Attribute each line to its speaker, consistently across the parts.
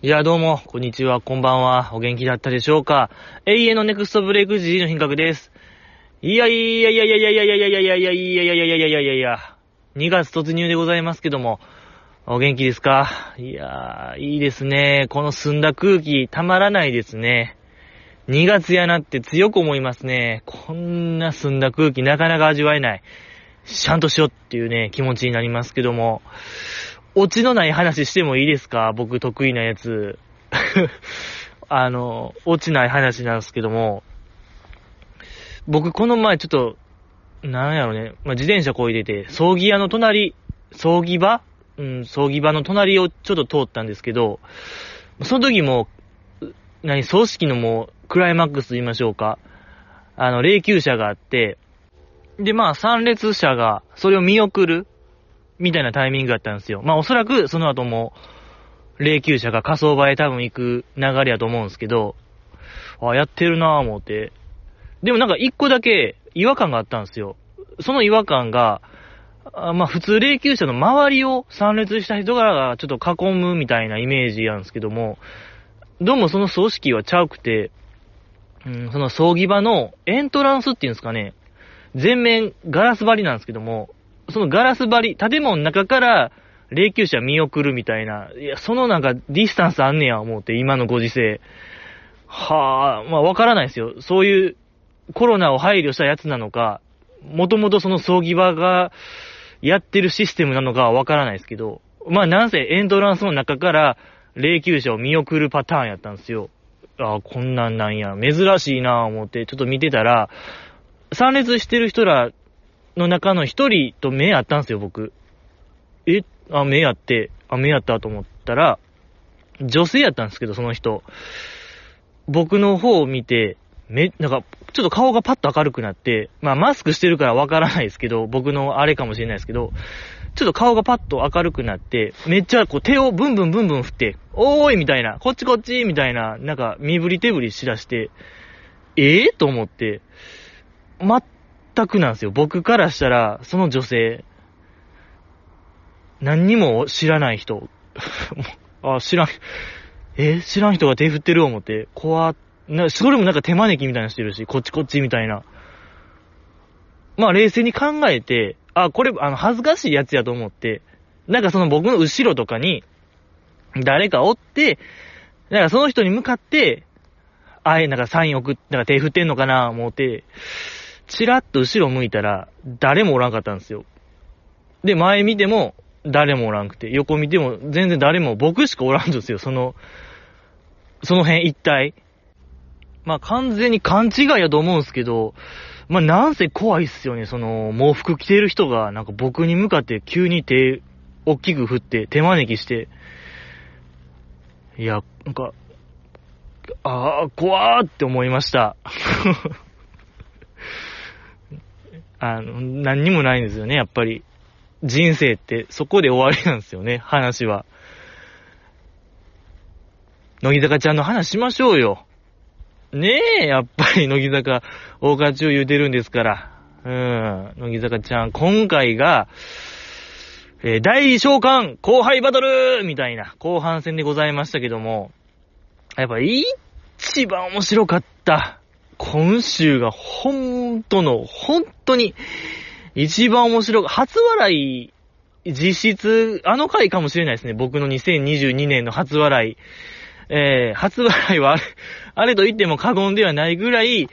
Speaker 1: いや、どうも、こんにちは、こんばんは。お元気だったでしょうか？永遠のネクストブレイク時の品格です。いやいやいやいやいやいやいやいやいやいやいやいやいやいやいやいやいやいや2月突入でございますけども、お元気ですか？いやー、いいですね。この澄んだ空気、たまらないですね。2月やなって強く思いますね。こんな澄んだ空気、なかなか味わえない。ちゃんとしようっていうね、気持ちになりますけども、オチのない話してもいいですか？僕得意なやつ。あの、オチない話なんですけども、僕この前ちょっと、なんやろね、まあ、自転車こいでて、葬儀屋の隣、葬儀場？うん、葬儀場の隣をちょっと通ったんですけど、その時も、何、葬式のもう、クライマックスと言いましょうか。あの、霊柩車があって、で、まあ、参列者が、それを見送る、みたいなタイミングだったんですよ。まあ、おそらく、その後も、霊柩車が火葬場へ多分行く流れやと思うんですけど、あ、やってるなぁ思って。でもなんか一個だけ違和感があったんですよ。その違和感が、あまあ普通霊柩車の周りを参列した人がちょっと囲むみたいなイメージなんですけども、どうもその葬式はちゃうくて、うん、その葬儀場のエントランスっていうんですかね、全面ガラス張りなんですけども、そのガラス張り、建物の中から霊柩車見送るみたいな、いや、そのなんかディスタンスあんねや思って、今のご時世。はあ、まあわからないですよ。そういうコロナを配慮したやつなのか、もともとその葬儀場がやってるシステムなのかはわからないですけど、まあなんせエントランスの中から霊柩車を見送るパターンやったんですよ。ああ、こんなんなんや、珍しいなぁ思ってちょっと見てたら、参列してる人らの中の一人と目合ったんですよ、僕。えあ、目合って、あ、目合ったと思ったら、女性やったんですけど、その人。僕の方を見て、め、なんか、ちょっと顔がパッと明るくなって、まあマスクしてるからわからないですけど、僕のあれかもしれないですけど、ちょっと顔がパッと明るくなって、めっちゃこう手をブンブンブンブン振って、おーいみたいな、こっちこっちみたいな、なんか身振り手振りしだして、ええと思って、くなんですよ。僕からしたら、その女性、何にも知らない人、あ、知らん、え知らん人が手振ってる思って、怖っな、それもなんか手招きみたいなしてるし、こっちこっちみたいな。まあ冷静に考えて、あ、これ、あの、恥ずかしいやつやと思って、なんかその僕の後ろとかに、誰かおって、なんかその人に向かって、あえ、なんかサイン送って、なんか手振ってんのかな思って、チラッと後ろ向いたら、誰もおらんかったんですよ。で、前見ても、誰もおらんくて、横見ても、全然誰も、僕しかおらんですよ、その、その辺一体。まあ完全に勘違いやと思うんですけど、まあなんせ怖いっすよね、その、喪服着てる人が、なんか僕に向かって急に手、大きく振って、手招きして、いや、なんか、ああ、怖ーって思いました。あの、何にもないんですよね、やっぱり。人生って、そこで終わりなんですよね、話は。乃木坂ちゃんの話しましょうよ。ねえ、やっぱり乃木坂、大勝ちを言うてるんですから。うん、乃木坂ちゃん、今回が、えー大召喚後輩バトルみたいな後半戦でございましたけども、やっぱ一番面白かった。今週が本当の、本当に、一番面白か初笑い、実質、あの回かもしれないですね。僕の2022年の初笑い。えー、初笑いはあれ、あれと言っても過言ではないぐらい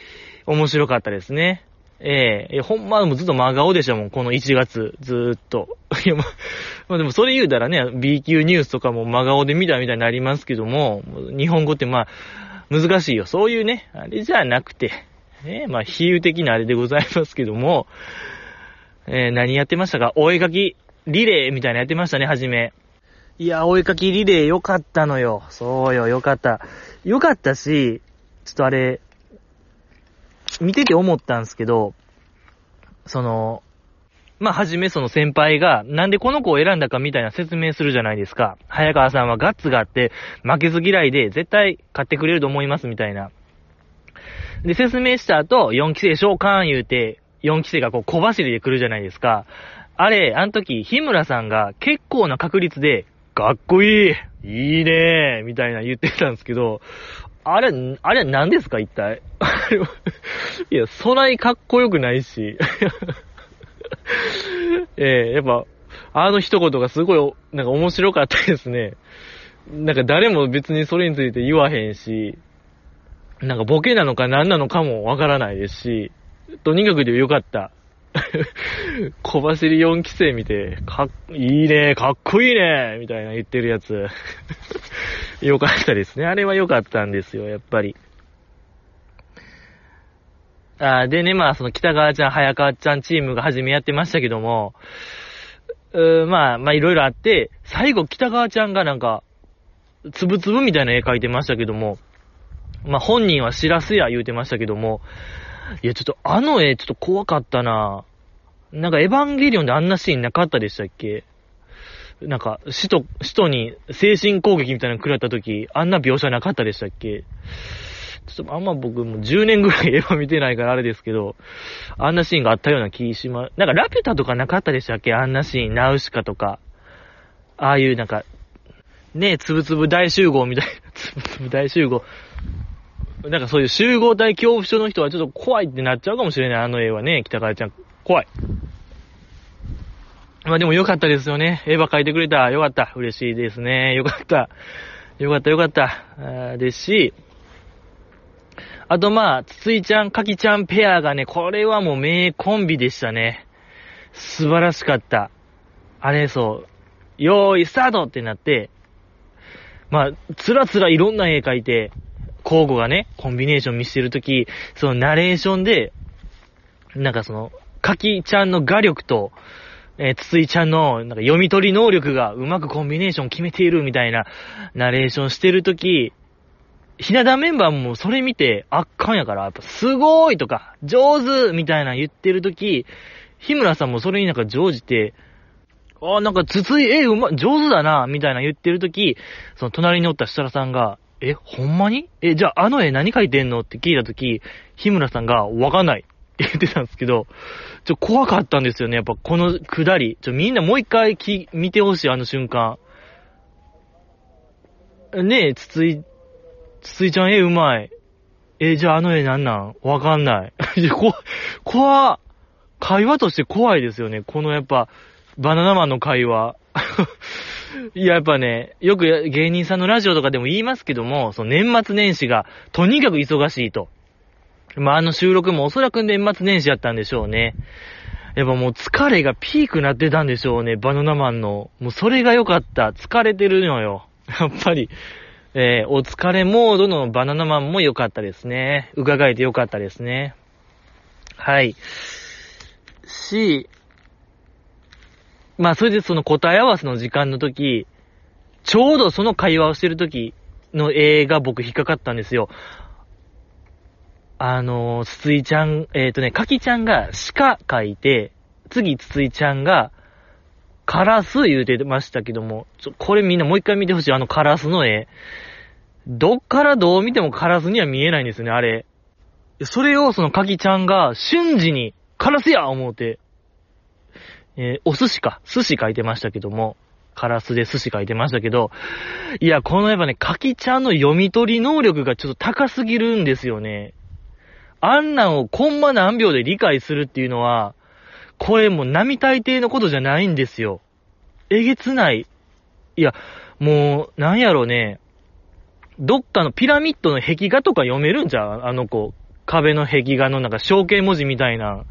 Speaker 1: 面白かったですね。えー、ほんまでもずっと真顔でしたもん、この1月、ずーっと。いや、ま、まあでもそれ言うたらね、B 級ニュースとかも真顔で見たみたいになりますけども、日本語ってまあ、難しいよ。そういうね、あれじゃなくて、ね、まあ、比喩的なあれでございますけども、えー、何やってましたか？お絵かきリレーみたいなやってましたね、はじめ。いや、お絵かきリレーよかったのよ。そうよ、よかった。よかったし、ちょっとあれ、見てて思ったんですけど、その、まあ、はじめその先輩が、なんでこの子を選んだかみたいな説明するじゃないですか。早川さんはガッツがあって、負けず嫌いで、絶対勝ってくれると思いますみたいな。で、説明した後、4期生召喚言うて、4期生がこう小走りで来るじゃないですか。あれ、あの時、日村さんが結構な確率でかっこいいいいねみたいな言ってたんですけど、あれ、あれ何ですか一体？いや、そないかっこよくないし。ええやっぱ、あの一言がすごい、なんか面白かったですね。なんか誰も別にそれについて言わへんし、なんかボケなのか何なのかもわからないですし、とにかくでよかった。小走り4期生見て、かっ、いいね、かっこいいね、みたいな言ってるやつ。よかったですね。あれは良かったんですよ、やっぱり。あでね、まあ、その北川ちゃん、早川ちゃんチームが初めやってましたけども、うまあ、まあ、いろいろあって、最後北川ちゃんがなんか、つぶつぶみたいな絵描いてましたけども、まあ、本人はしらすや言うてましたけども、いや、ちょっとあの絵ちょっと怖かったな。なんかエヴァンゲリオンであんなシーンなかったでしたっけ？なんか、使徒、使徒に精神攻撃みたいなの食らった時、あんな描写なかったでしたっけ？ちょっとあんま僕も10年ぐらいエヴァ見てないからあれですけど、あんなシーンがあったような気しま、なんかラピュタとかなかったでしたっけ？あんなシーン、ナウシカとか。ああいうなんか、ねえ、つぶつぶ大集合みたいな、つぶつぶ大集合。なんかそういう集合体恐怖症の人はちょっと怖いってなっちゃうかもしれない、あの絵はね、北川ちゃん。怖い。まあでもよかったですよね。絵ば描いてくれた。よかった。嬉しいですね。よかった。よかったよかった。ですし、あとまあ、つついちゃん、かきちゃんペアがね、これはもう名コンビでしたね。素晴らしかった。あれそう、よーい、スタートってなって、まあ、つらつらいろんな絵描いて、交互がね、コンビネーション見せてるとき、そのナレーションで、なんかその、かきちゃんの画力と、えー、つついちゃんの、なんか読み取り能力がうまくコンビネーション決めているみたいな、ナレーションしてるとき、ひな壇メンバーもそれ見て圧巻やから、やっぱすごいとか、上手みたいな言ってるとき、日村さんもそれになんか乗じて、ああ、なんかつつい、え、うま、上手だな、みたいな言ってるとき、その隣におった設楽さんが、え、ほんまに？え、じゃああの絵何描いてんの？って聞いたとき、日村さんが、わかんないって言ってたんですけど、ちょ、怖かったんですよね。やっぱこの下り。ちょ、みんなもう一回き、見てほしい、あの瞬間。ねえ、つつつついちゃん絵うまい。え、じゃああの絵なんなん？わかんない。いこ、怖会話として怖いですよね。このやっぱ、バナナマンの会話。いや、やっぱね、よく芸人さんのラジオとかでも言いますけども、その年末年始がとにかく忙しいと。まあ、あの収録もおそらく年末年始やったんでしょうね。やっぱもう疲れがピークなってたんでしょうね、バナナマンの。もうそれが良かった。疲れてるのよ。やっぱり、えー、お疲れモードのバナナマンも良かったですね。伺えて良かったですね。はい。し、まあ、それでその答え合わせの時間の時、ちょうどその会話をしてる時の映画僕引っかかったんですよ。あの、つついちゃん、えっ、ー、とね、かきちゃんが鹿描いて、次つついちゃんが、カラス言うてましたけども、ちょ、これみんなもう一回見てほしい。あのカラスの絵。どっからどう見てもカラスには見えないんですよね、あれ。それをそのかきちゃんが瞬時に、カラスや思うて、えー、お寿司か。寿司書いてましたけども、カラスで寿司書いてましたけど、いや、このやっぱね、かきちゃんの読み取り能力がちょっと高すぎるんですよね。あんなんをコンマ何秒で理解するっていうのは、これもう並大抵のことじゃないんですよ。えげつない。いや、もう、なんやろね。どっかのピラミッドの壁画とか読めるんじゃう？あの子。壁の壁画のなんか象形文字みたいな。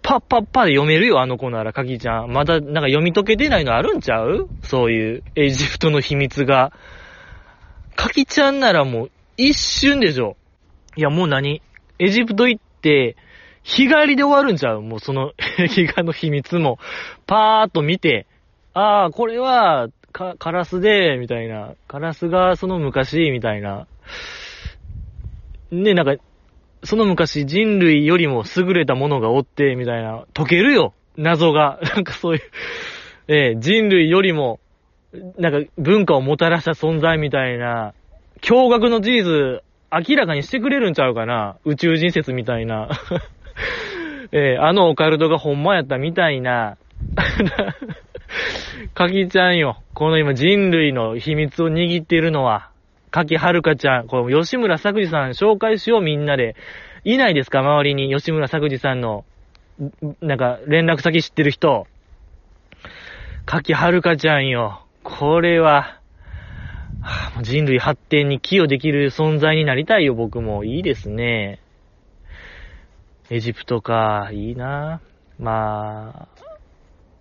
Speaker 1: パッパッパで読めるよ、あの子なら、かきちゃん。まだ、なんか読み解けてないのあるんちゃう？そういうエジプトの秘密が。かきちゃんならもう一瞬でしょ。いや、もう何？エジプト行って、日帰りで終わるんちゃう？もうその 壁画の秘密も、パーっと見て、ああ、これは、カラスで、みたいな。カラスがその昔、みたいな。ね、なんか、その昔人類よりも優れたものがおって、みたいな。解けるよ謎が。なんかそういうえー、人類よりも、なんか文化をもたらした存在みたいな、驚愕の事実、明らかにしてくれるんちゃうかな宇宙人説みたいな。えー、あのオカルトがほんまやったみたいな かきちゃんよ。この今人類の秘密を握っているのは、かきはるかちゃん。この吉村作治さん紹介しようみんなで。いないですか？周りに吉村作治さんの、なんか連絡先知ってる人。かきはるかちゃんよ。これは、人類発展に寄与できる存在になりたいよ、僕も。いいですね。エジプトか、いいな。ま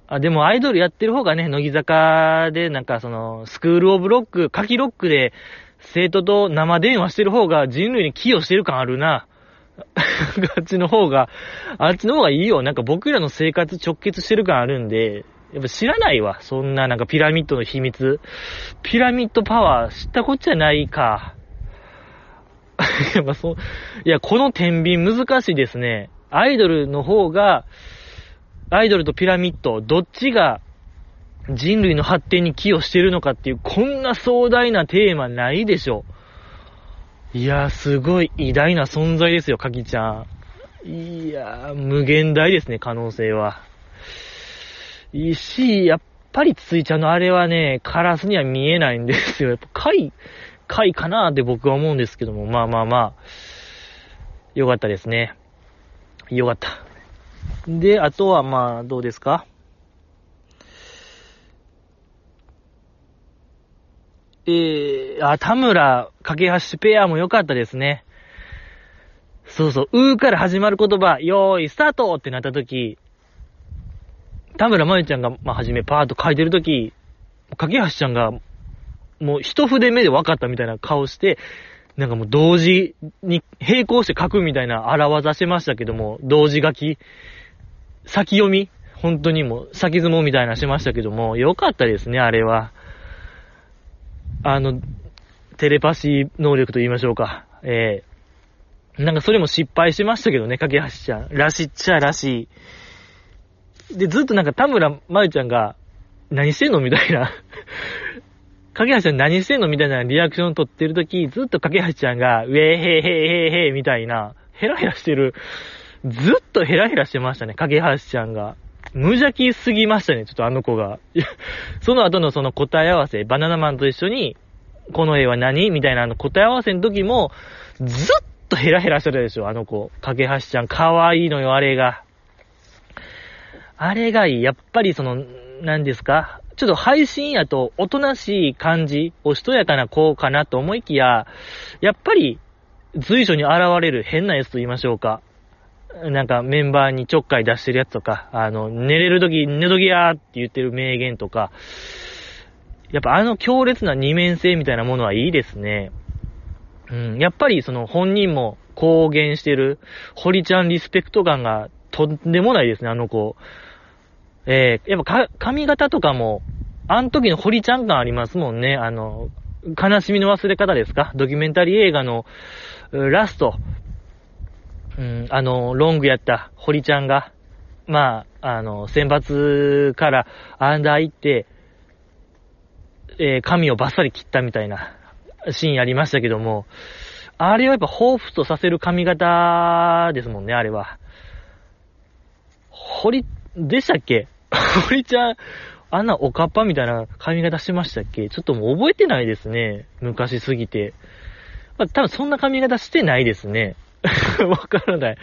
Speaker 1: あ、あ、でもアイドルやってる方がね、乃木坂でなんかその、スクールオブロック、カキロックで生徒と生電話してる方が人類に寄与してる感あるな。あっちの方が、あっちの方がいいよ。なんか僕らの生活直結してる感あるんで、やっぱ知らないわ。そんななんかピラミッドの秘密。ピラミッドパワー知ったこっちゃないか。やっぱそう、いや、この天秤難しいですね。アイドルの方が、アイドルとピラミッド、どっちが人類の発展に寄与してるのかっていう、こんな壮大なテーマないでしょ。いや、すごい偉大な存在ですよ、かきちゃん。いや、無限大ですね、可能性は。いいし、やっぱりついちゃんのあれはね、カラスには見えないんですよ。やっぱ貝、貝かなって僕は思うんですけども、まあまあまあ、よかったですね。よかった。で、あとはまあ、どうですか？えー、あ、田村、架橋ペアも良かったですね。そうそう、うーから始まる言葉、よーい、スタートってなった時、田村まゆちゃんが、まあ、はじめパーッと書いてる時、架け橋ちゃんが、もう一筆目で分かったみたいな顔して、なんかもう同時に並行して書くみたいな荒技してましたけども、同時書き、先読み本当にもう先相撲みたいなしましたけども、良かったですね、あれは。あの、テレパシー能力と言いましょうか。ええー、なんかそれも失敗しましたけどね、架橋ちゃん。らしっちゃらしい。で、ずっとなんか田村まゆちゃんが、何してんのみたいな 架橋ちゃん何してんのみたいなリアクションを取ってるとき、ずっと架橋ちゃんが、ウェーヘーヘーヘーヘーみたいな、ヘラヘラしてる。ずっとヘラヘラしてましたね、架橋ちゃんが。無邪気すぎましたね、ちょっとあの子が。その後のその答え合わせ、バナナマンと一緒に、この絵は何みたいなあの答え合わせの時も、ずっとヘラヘラしてたでしょ、あの子。架橋ちゃん、かわいいのよ、あれが。あれがいい。やっぱりその、何ですか？ちょっと配信やと、おとなしい感じ、おしとやかな子かなと思いきや、やっぱり、随所に現れる変なやつと言いましょうか。なんかメンバーにちょっかい出してるやつとか、あの、寝れるとき寝ときやーって言ってる名言とか、やっぱあの強烈な二面性みたいなものはいいですね。うん、やっぱりその本人も公言してる、堀ちゃんリスペクト感がとんでもないですね、あの子。えー、やっぱ髪型とかも、あの時の堀ちゃん感ありますもんね。あの、悲しみの忘れ方ですか？ドキュメンタリー映画のラスト、うん、あの、ロングやった堀ちゃんが、まあ、あの、選抜からアンダー行って、えー、髪をバッサリ切ったみたいなシーンありましたけども、あれはやっぱ彷彿とさせる髪型ですもんね、あれは。堀、でしたっけ？堀ちゃん、あんなおかっぱみたいな髪型しましたっけ？ちょっともう覚えてないですね。昔すぎて。まあ、多分そんな髪型してないですね。わからない。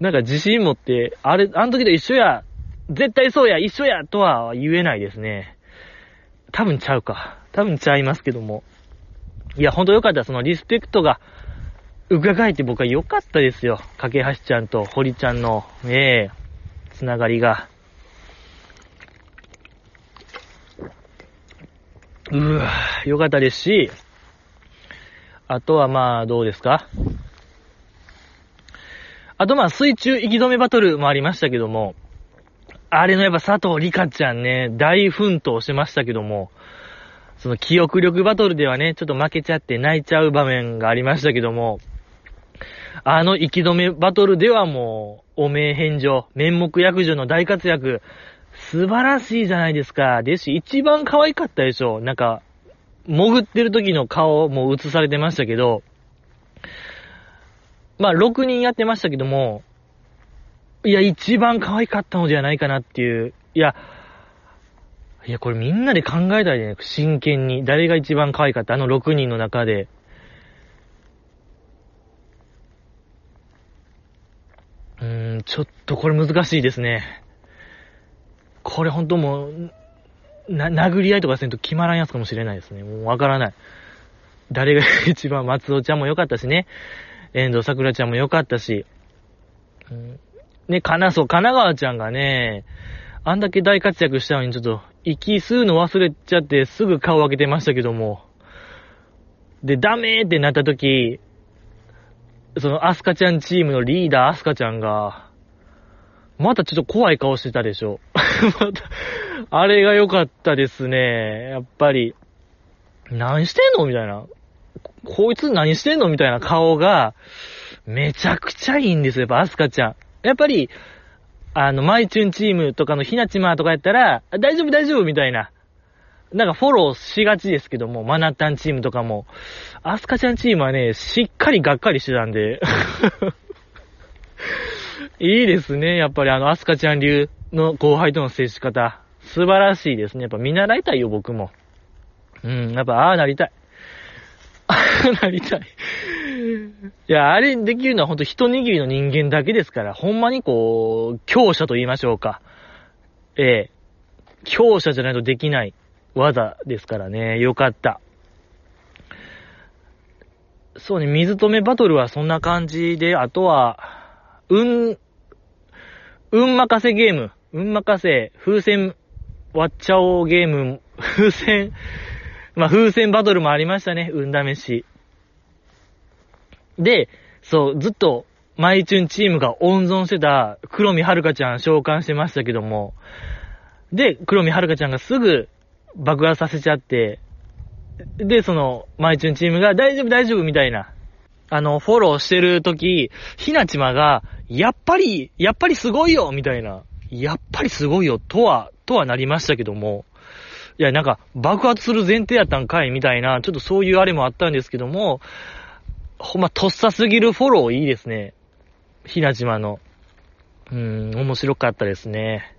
Speaker 1: なんか自信持って、あれ、あの時と一緒や、絶対そうや、一緒や、とは言えないですね。多分ちゃうか。多分ちゃいますけども。いや、ほんとよかった。そのリスペクトが、伺えて僕は良かったですよ。架橋ちゃんと堀ちゃんの、ええつながりが。うわ良かったですし、あとはまあ、どうですか？あとまあ水中息止めバトルもありましたけども、あれのやっぱ佐藤里香ちゃんね、大奮闘しましたけども、その記憶力バトルではね、ちょっと負けちゃって泣いちゃう場面がありましたけども、あの息止めバトルではもう、お名返上、面目役所の大活躍、素晴らしいじゃないですか。ですし、一番可愛かったでしょ。なんか、潜ってる時の顔も映されてましたけど、まあ、6人やってましたけども、いや、一番可愛かったのではないかなっていう。いや、いや、これみんなで考えたらね、真剣に。誰が一番可愛かった？あの6人の中で。うーん、ちょっとこれ難しいですね。これほんともう、な、殴り合いとかせんと決まらんやつかもしれないですね。もうわからない。誰が一番、松尾ちゃんも良かったしね。遠藤桜ちゃんも良かったし。うんね、かな、そう、神奈川ちゃんがね、あんだけ大活躍したのにちょっと、息吸うの忘れちゃってすぐ顔を開けてましたけども。で、ダメーってなった時、そのアスカちゃんチームのリーダーアスカちゃんが、またちょっと怖い顔してたでしょ。また、あれが良かったですね。やっぱり、何してんのみたいな。こいつ何してんのみたいな顔が、めちゃくちゃいいんですよ、やっぱアスカちゃん。やっぱり、あの、マイチュンチームとかのひなちまとかやったら、大丈夫大丈夫みたいな。なんかフォローしがちですけども、マナッタンチームとかも。アスカちゃんチームはね、しっかりがっかりしてたんで。いいですね。やっぱりあの、アスカちゃん流の後輩との接し方。素晴らしいですね。やっぱ見習いたいよ、僕も。うん、やっぱ、ああなりたい。ああなりたい。いや、あれできるのはほんと一握りの人間だけですから、ほんまにこう、強者と言いましょうか。ええ強者じゃないとできない技ですからね。よかった。そうね、水止めバトルはそんな感じで、あとは、うん、運任せゲーム、運任せ、風船割っちゃおうゲーム、風船、まあ、風船バトルもありましたね、運試し。で、そう、ずっと、マイチュンチームが温存してた、黒見はるかちゃん召喚してましたけども、で、黒見はるかちゃんがすぐ爆発させちゃって、で、その、マイチュンチームが大丈夫大丈夫みたいな、あの、フォローしてるとき、ひなちまが、やっぱり、やっぱりすごいよみたいな、やっぱりすごいよとは、とはなりましたけども、いや、なんか、爆発する前提やったんかいみたいな、ちょっとそういうあれもあったんですけども、ほんま、とっさすぎるフォローいいですね。ひなじまの。うん、面白かったですね。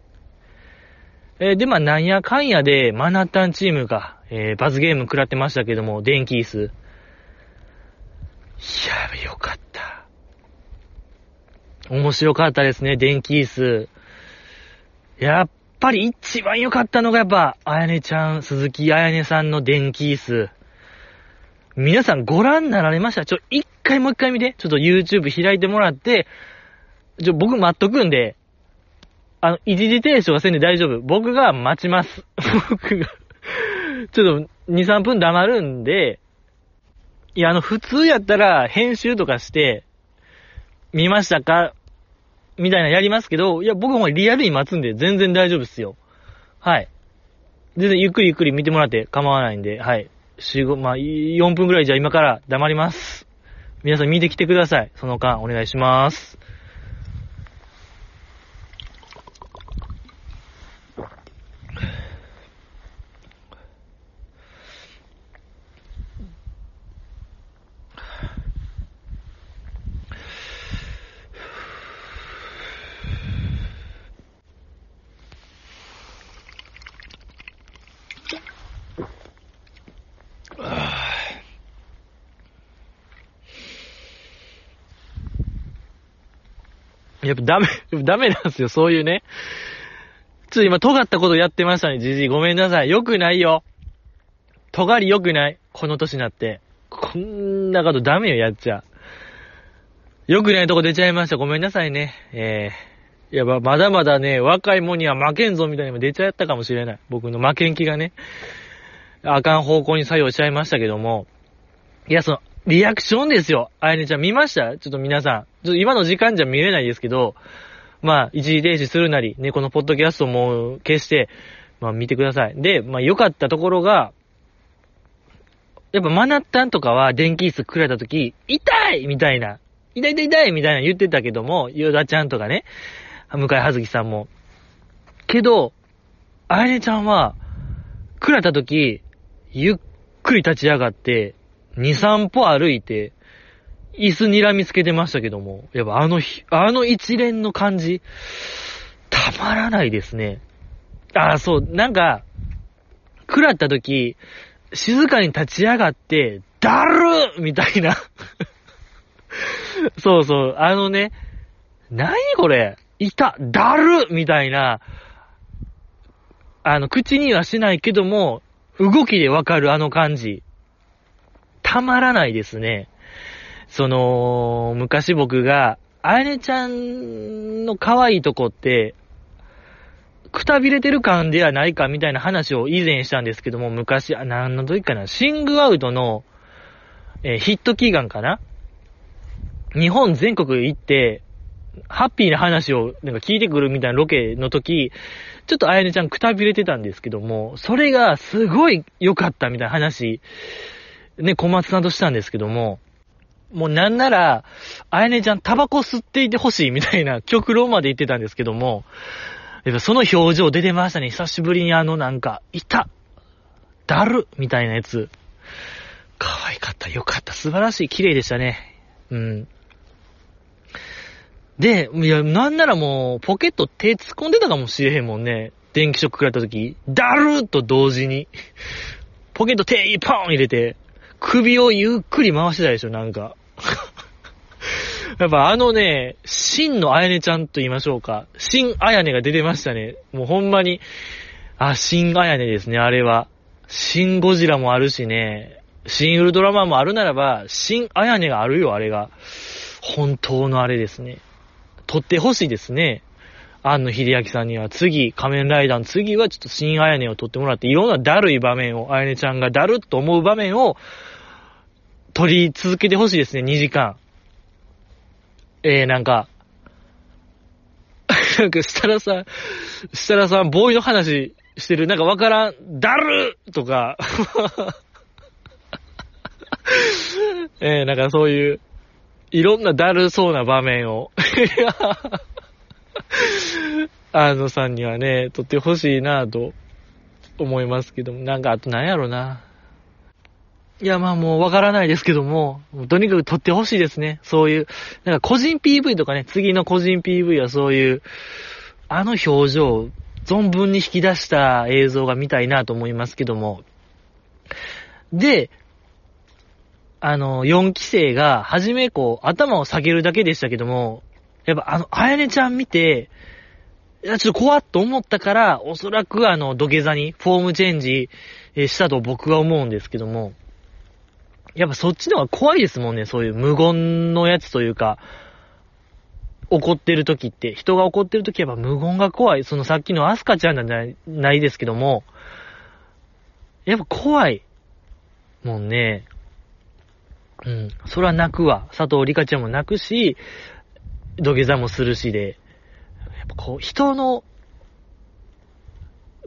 Speaker 1: えー、で、まあ、なんやかんやで、マナッタンチームが、えー、罰ゲーム食らってましたけども、電気椅子。いや、よかった。面白かったですね、電気椅子。やっぱり一番良かったのがやっぱ、あやねちゃん、鈴木あやねさんの電気椅子。皆さんご覧になられました？ちょ、一回もう一回見て。ちょっと YouTube 開いてもらって、ちょ、僕待っとくんで、あの、一時停止はせんで大丈夫。僕が待ちます。僕がちょっと、2、3分黙るんで、いや、あの、普通やったら、編集とかして、見ましたか？みたいなやりますけど、いや、僕もリアルに待つんで、全然大丈夫っすよ。はい。全然ゆっくりゆっくり見てもらって構わないんで、はい。4、5、まあ、4分ぐらいじゃ今から黙ります。皆さん見てきてください。その間、お願いします。やっぱダメ、ダメなんですよ、そういうね。ちょっと今、尖ったことやってましたね、じじい。ごめんなさい。よくないよ。尖りよくない。この年になって。こんなことダメよ、やっちゃ。よくないとこ出ちゃいました。ごめんなさいね。ええー。いや、まだまだね、若いもんには負けんぞみたいにも出ちゃったかもしれない。僕の負けん気がね。あかん方向に作用しちゃいましたけども。いや、その、リアクションですよ。あやねちゃん見ました？ちょっと皆さん。ちょっと今の時間じゃ見れないですけど、まあ、一時停止するなり、ね、このポッドキャストも消して、まあ見てください。で、まあ良かったところが、やっぱマナッタンとかは電気椅子くれた時、痛いみたいな、痛い痛い痛いみたいな言ってたけども、ヨダちゃんとかね、向井葉月さんも。けど、あやねちゃんは、くれた時、ゆっくり立ち上がって、2、3歩歩いて、椅子睨みつけてましたけども、やっぱあの日、あの一連の感じ、たまらないですね。ああ、そう、なんか、食らった時、静かに立ち上がって、だるみたいな そうそう、あのね、なにこれいただるみたいな、あの、口にはしないけども、動きでわかるあの感じ。たまらないですね。その、昔僕が、あやねちゃんの可愛いとこって、くたびれてる感ではないかみたいな話を以前したんですけども、昔、あ、何の時かな、シングアウトの、えー、ヒット祈願かな？日本全国行って、ハッピーな話をなんか聞いてくるみたいなロケの時、ちょっとあやねちゃんくたびれてたんですけども、それがすごい良かったみたいな話、ね、小松さんとしたんですけども、もうなんなら、あやねちゃんタバコ吸っていてほしいみたいな極論まで言ってたんですけども、やっぱその表情出てましたね。久しぶりにあのなんか、いただるみたいなやつ。可愛かった、よかった、素晴らしい、綺麗でしたね。うん。で、いや、なんならもう、ポケット手突っ込んでたかもしれへんもんね。電気ショック食らった時、だるーと同時に、ポケット手一本入れて、首をゆっくり回してたでしょ、なんか。やっぱあのね、真のあやねちゃんと言いましょうか。真あやねが出てましたね。もうほんまに、あ、真あやねですね、あれは。真ゴジラもあるしね、新ウルトラマンもあるならば、真あやねがあるよ、あれが。本当のあれですね。撮ってほしいですね。庵野秀明さんには次、仮面ライダーの次はちょっと新あやねを撮ってもらって、いろんなだるい場面を、あやねちゃんがだるっと思う場面を、撮り続けてほしいですね、2時間。えー、なんか、なんか、設楽さん、設楽さん、ボーイの話してる、なんかわからん、だるとか、えー、なんかそういう、いろんなだるそうな場面を。あのさんにはね、撮ってほしいなと思いますけども、なんかあと何やろな。いや、まあもうわからないですけども、とにかく撮ってほしいですね。そういう、なんか個人 PV とかね、次の個人 PV はそういう、あの表情存分に引き出した映像が見たいなと思いますけども。で、あの、4期生が、はじめこう、頭を下げるだけでしたけども、やっぱあの、あやねちゃん見て、いや、ちょっと怖っと思ったから、おそらくあの、土下座にフォームチェンジしたと僕は思うんですけども、やっぱそっちの方が怖いですもんね、そういう無言のやつというか、怒ってる時って、人が怒ってる時やっぱ無言が怖い。そのさっきのアスカちゃんなんじゃないですけども、やっぱ怖い。もんね。うん。それは泣くわ。佐藤里香ちゃんも泣くし、土下座もするしで、やっぱこう、人の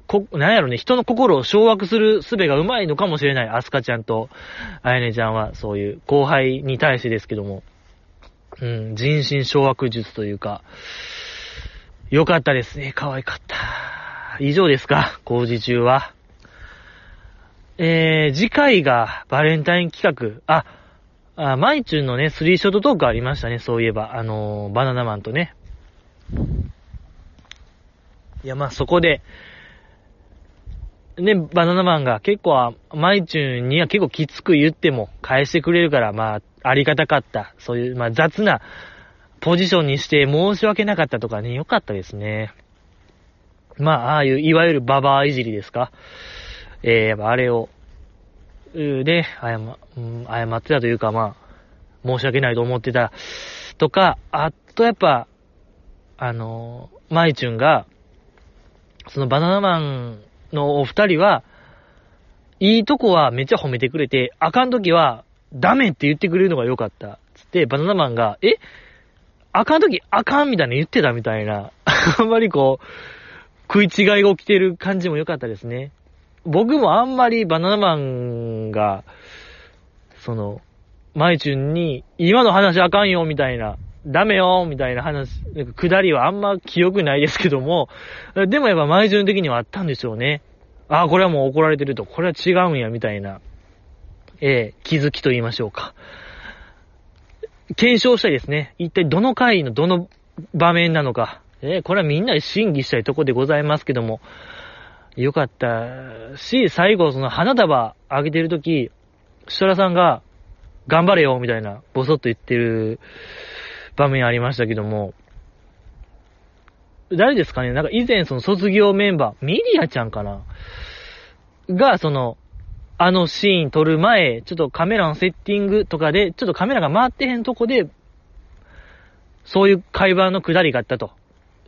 Speaker 1: こ、なんやろね、人の心を掌握する術が上手いのかもしれない。アスカちゃんと、あやねちゃんは、そういう後輩に対してですけども。うん、人心掌握術というか、よかったですね。可愛かった。以上ですか、工事中は。えー、次回がバレンタイン企画。あ、あマイチュンのね、スリーショットトークありましたね、そういえば。あのー、バナナマンとね。いや、まあ、そこで、ね、バナナマンが結構、マイチュンには結構きつく言っても返してくれるから、まあ、ありがたかった。そういう、まあ、雑なポジションにして申し訳なかったとかね、よかったですね。まあ、ああいう、いわゆるババアいじりですか？えー、やっぱあれを、で、謝、うん、謝ってたというか、まあ、申し訳ないと思ってたとか、あとやっぱ、あの、マイチュンが、そのバナナマンのお二人は、いいとこはめっちゃ褒めてくれて、あかんときは、ダメって言ってくれるのが良かった。つって、バナナマンが、え？あかんときあかんみたいな言ってたみたいな。あんまりこう、食い違いが起きてる感じも良かったですね。僕もあんまりバナナマンが、その、マイチュンに、今の話あかんよ、みたいな、ダメよ、みたいな話、なんか下りはあんま記憶ないですけども、でもやっぱマイチュン的にはあったんでしょうね。ああ、これはもう怒られてると、これは違うんや、みたいな、ええー、気づきと言いましょうか。検証したいですね。一体どの回のどの場面なのか。えー、これはみんなで審議したいとこでございますけども、よかったし、最後その花束あげてるとき、設楽さんが、頑張れよ、みたいな、ボソッと言ってる場面ありましたけども、誰ですかね？なんか以前その卒業メンバー、ミリアちゃんかな？が、その、あのシーン撮る前、ちょっとカメラのセッティングとかで、ちょっとカメラが回ってへんとこで、そういう会話のくだりがあったと。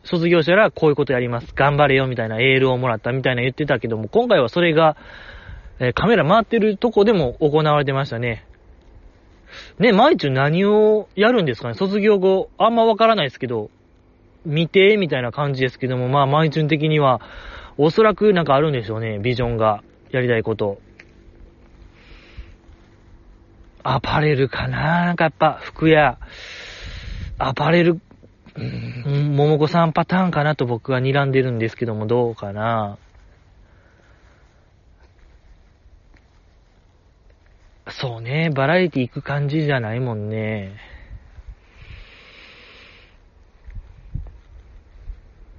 Speaker 1: 卒業したらこういうことやります。頑張れよみたいなエールをもらったみたいな言ってたけども、今回はそれが、え、カメラ回ってるとこでも行われてましたね。ね、毎日何をやるんですかね？卒業後、あんまわからないですけど、見て、みたいな感じですけども、まあ、毎日的には、おそらくなんかあるんでしょうね、ビジョンが。やりたいこと。アパレルかな？なんかやっぱ、服や、アパレル、うん、桃子さんパターンかなと僕は睨んでるんですけども、どうかな？そうね、バラエティ行く感じじゃないもんね。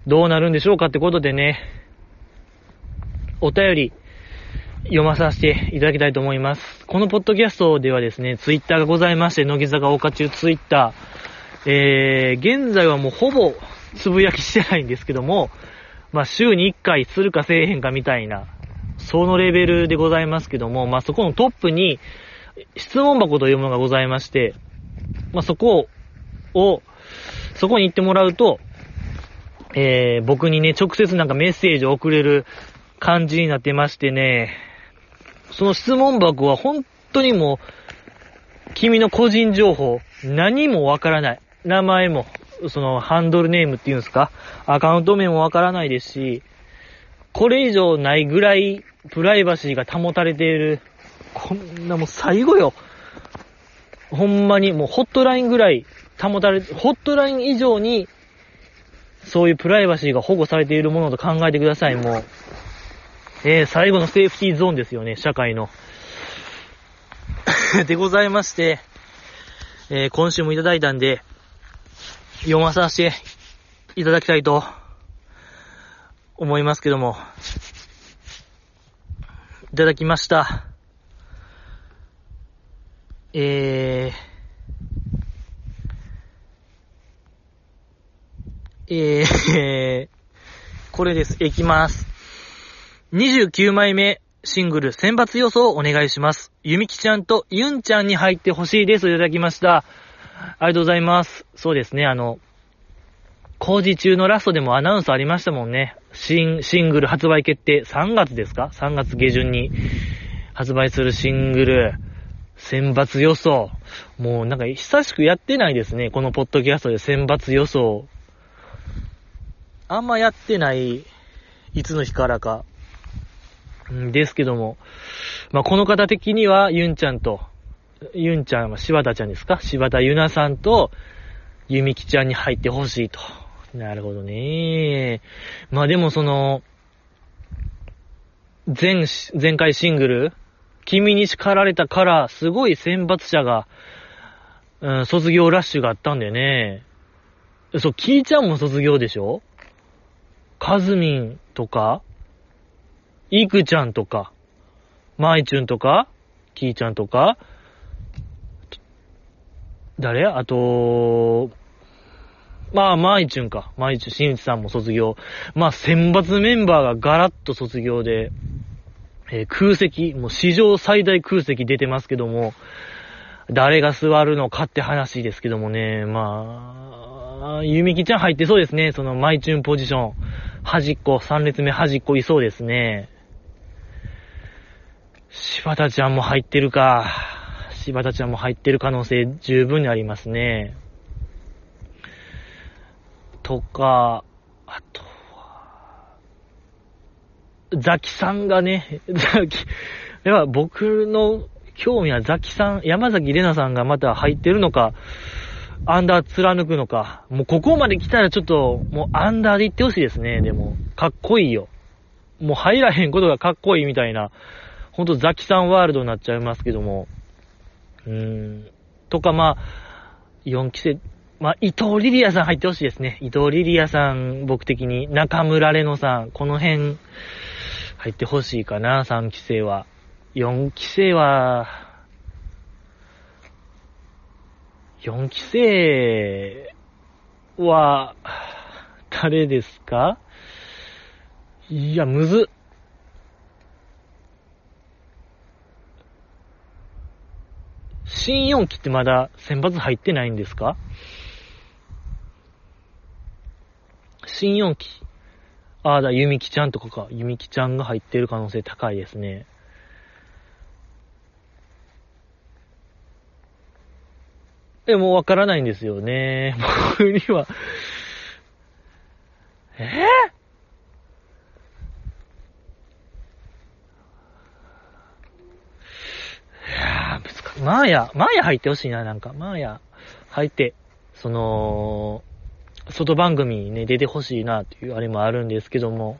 Speaker 1: どうなるんでしょうかってことでね、お便り読まさせていただきたいと思います。このポッドキャストではですね、ツイッターがございまして、乃木坂大花中ツイッター、えー、現在はもうほぼつぶやきしてないんですけども、まあ、週に1回するかせえへんかみたいな、そのレベルでございますけども、まあ、そこのトップに、質問箱というものがございまして、まあ、そこを、そこに行ってもらうと、えー、僕にね、直接なんかメッセージを送れる感じになってましてね、その質問箱は本当にもう、君の個人情報、何もわからない。名前も、そのハンドルネームっていうんですかアカウント名もわからないですし、これ以上ないぐらいプライバシーが保たれている。こんなもう最後よ。ほんまにもうホットラインぐらい保たれ、ホットライン以上にそういうプライバシーが保護されているものと考えてください、もう。えー、最後のセーフティーゾーンですよね、社会の。でございまして、えー、今週もいただいたんで、読まさせていただきたいと思いますけども、いただきました。えー、えー、これです。いきます。29枚目シングル選抜予想をお願いします。ゆみきちゃんとゆんちゃんに入ってほしいです。いただきました。ありがとうございます。そうですね、あの、工事中のラストでもアナウンスありましたもんね。シン、シングル発売決定。3月ですか ?3 月下旬に発売するシングル。選抜予想。もうなんか久しくやってないですね。このポッドキャストで選抜予想。あんまやってない、いつの日からか、んですけども、まあ、この方的には、ユンちゃんと、ユンちゃんは柴田ちゃんですか？柴田ゆなさんと、ゆみきちゃんに入ってほしいと。なるほどね。まあでもその、前、前回シングル、君に叱られたから、すごい選抜者が、うん、卒業ラッシュがあったんだよね。そう、キーちゃんも卒業でしょ？カズミンとか、イクちゃんとか、マイチュンとか、キーちゃんとか、誰？あと、まあ、マイチュンか。マイチュン、新内さんも卒業。まあ、選抜メンバーがガラッと卒業で、えー、空席、もう史上最大空席出てますけども、誰が座るのかって話ですけどもね、まあ、ゆみきちゃん入ってそうですね、そのマイチュンポジション。端っこ、3列目端っこいそうですね。柴田ちゃんも入ってるか。柴田ちゃんも入ってる可能性十分にありますね。とか、あとは、ザキさんがね、ザキ、やっぱ僕の興味はザキさん、山崎玲奈さんがまた入ってるのか、アンダー貫くのか。もうここまで来たらちょっと、もうアンダーで行ってほしいですね。でも、かっこいいよ。もう入らへんことがかっこいいみたいな、ほんとザキさんワールドになっちゃいますけども。うーん。とかまあ、4期生、まあ、伊藤リリアさん入ってほしいですね。伊藤リリアさん、僕的に。中村レノさん、この辺、入ってほしいかな、3期生は。4期生は、4期生は、誰ですか？いや、むずっ。新4期ってまだ選抜入ってないんですか？新4期。ああだ、ゆみきちゃんとかか。ゆみきちゃんが入ってる可能性高いですね。え、もうわからないんですよね。僕には。えー、マーヤ、マーヤ入ってほしいな、なんか。マーヤ入って、その、外番組にね、出てほしいな、っていうあれもあるんですけども。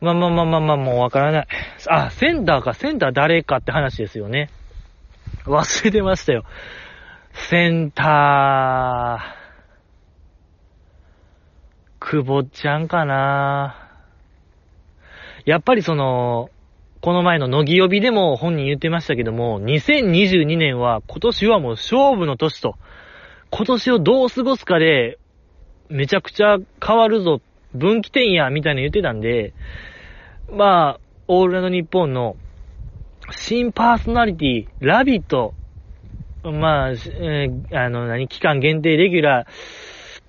Speaker 1: まあまあまあまあまあ、もうわからない。あ、センターか、センター誰かって話ですよね。忘れてましたよ。センター、久保ちゃんかなやっぱりその、この前の乃木呼びでも本人言ってましたけども、2022年は今年はもう勝負の年と、今年をどう過ごすかで、めちゃくちゃ変わるぞ、分岐点や、みたいな言ってたんで、まあ、オールナイトニッポンの新パーソナリティ、ラビット、まあ、えー、あの、何、期間限定レギュラー、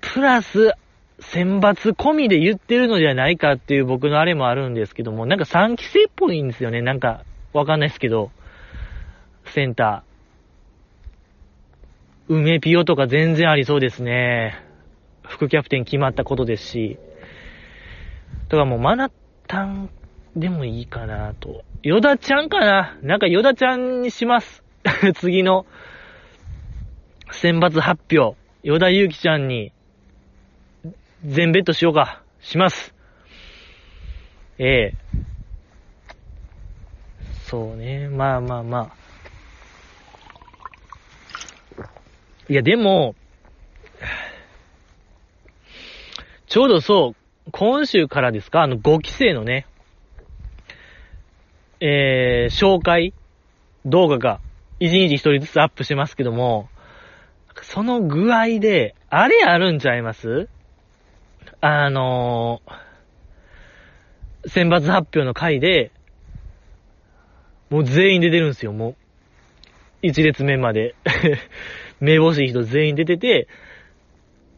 Speaker 1: プラス、選抜込みで言ってるのではないかっていう僕のあれもあるんですけども、なんか3期生っぽいんですよね。なんか、わかんないですけど、センター。梅ピオとか全然ありそうですね。副キャプテン決まったことですし。とかもうマナタンでもいいかなと。ヨダちゃんかななんかヨダちゃんにします。次の選抜発表。ヨダユキちゃんに全ベッドしようか。します。ええそうね。まあまあまあ。いや、でも、ちょうどそう、今週からですか？あの5期生のね、えー、紹介動画が1日1人ずつアップしてますけども、その具合で、あれあるんちゃいます？あのー、選抜発表の回で、もう全員出てるんですよ、もう。一列目まで。目星い人全員出てて、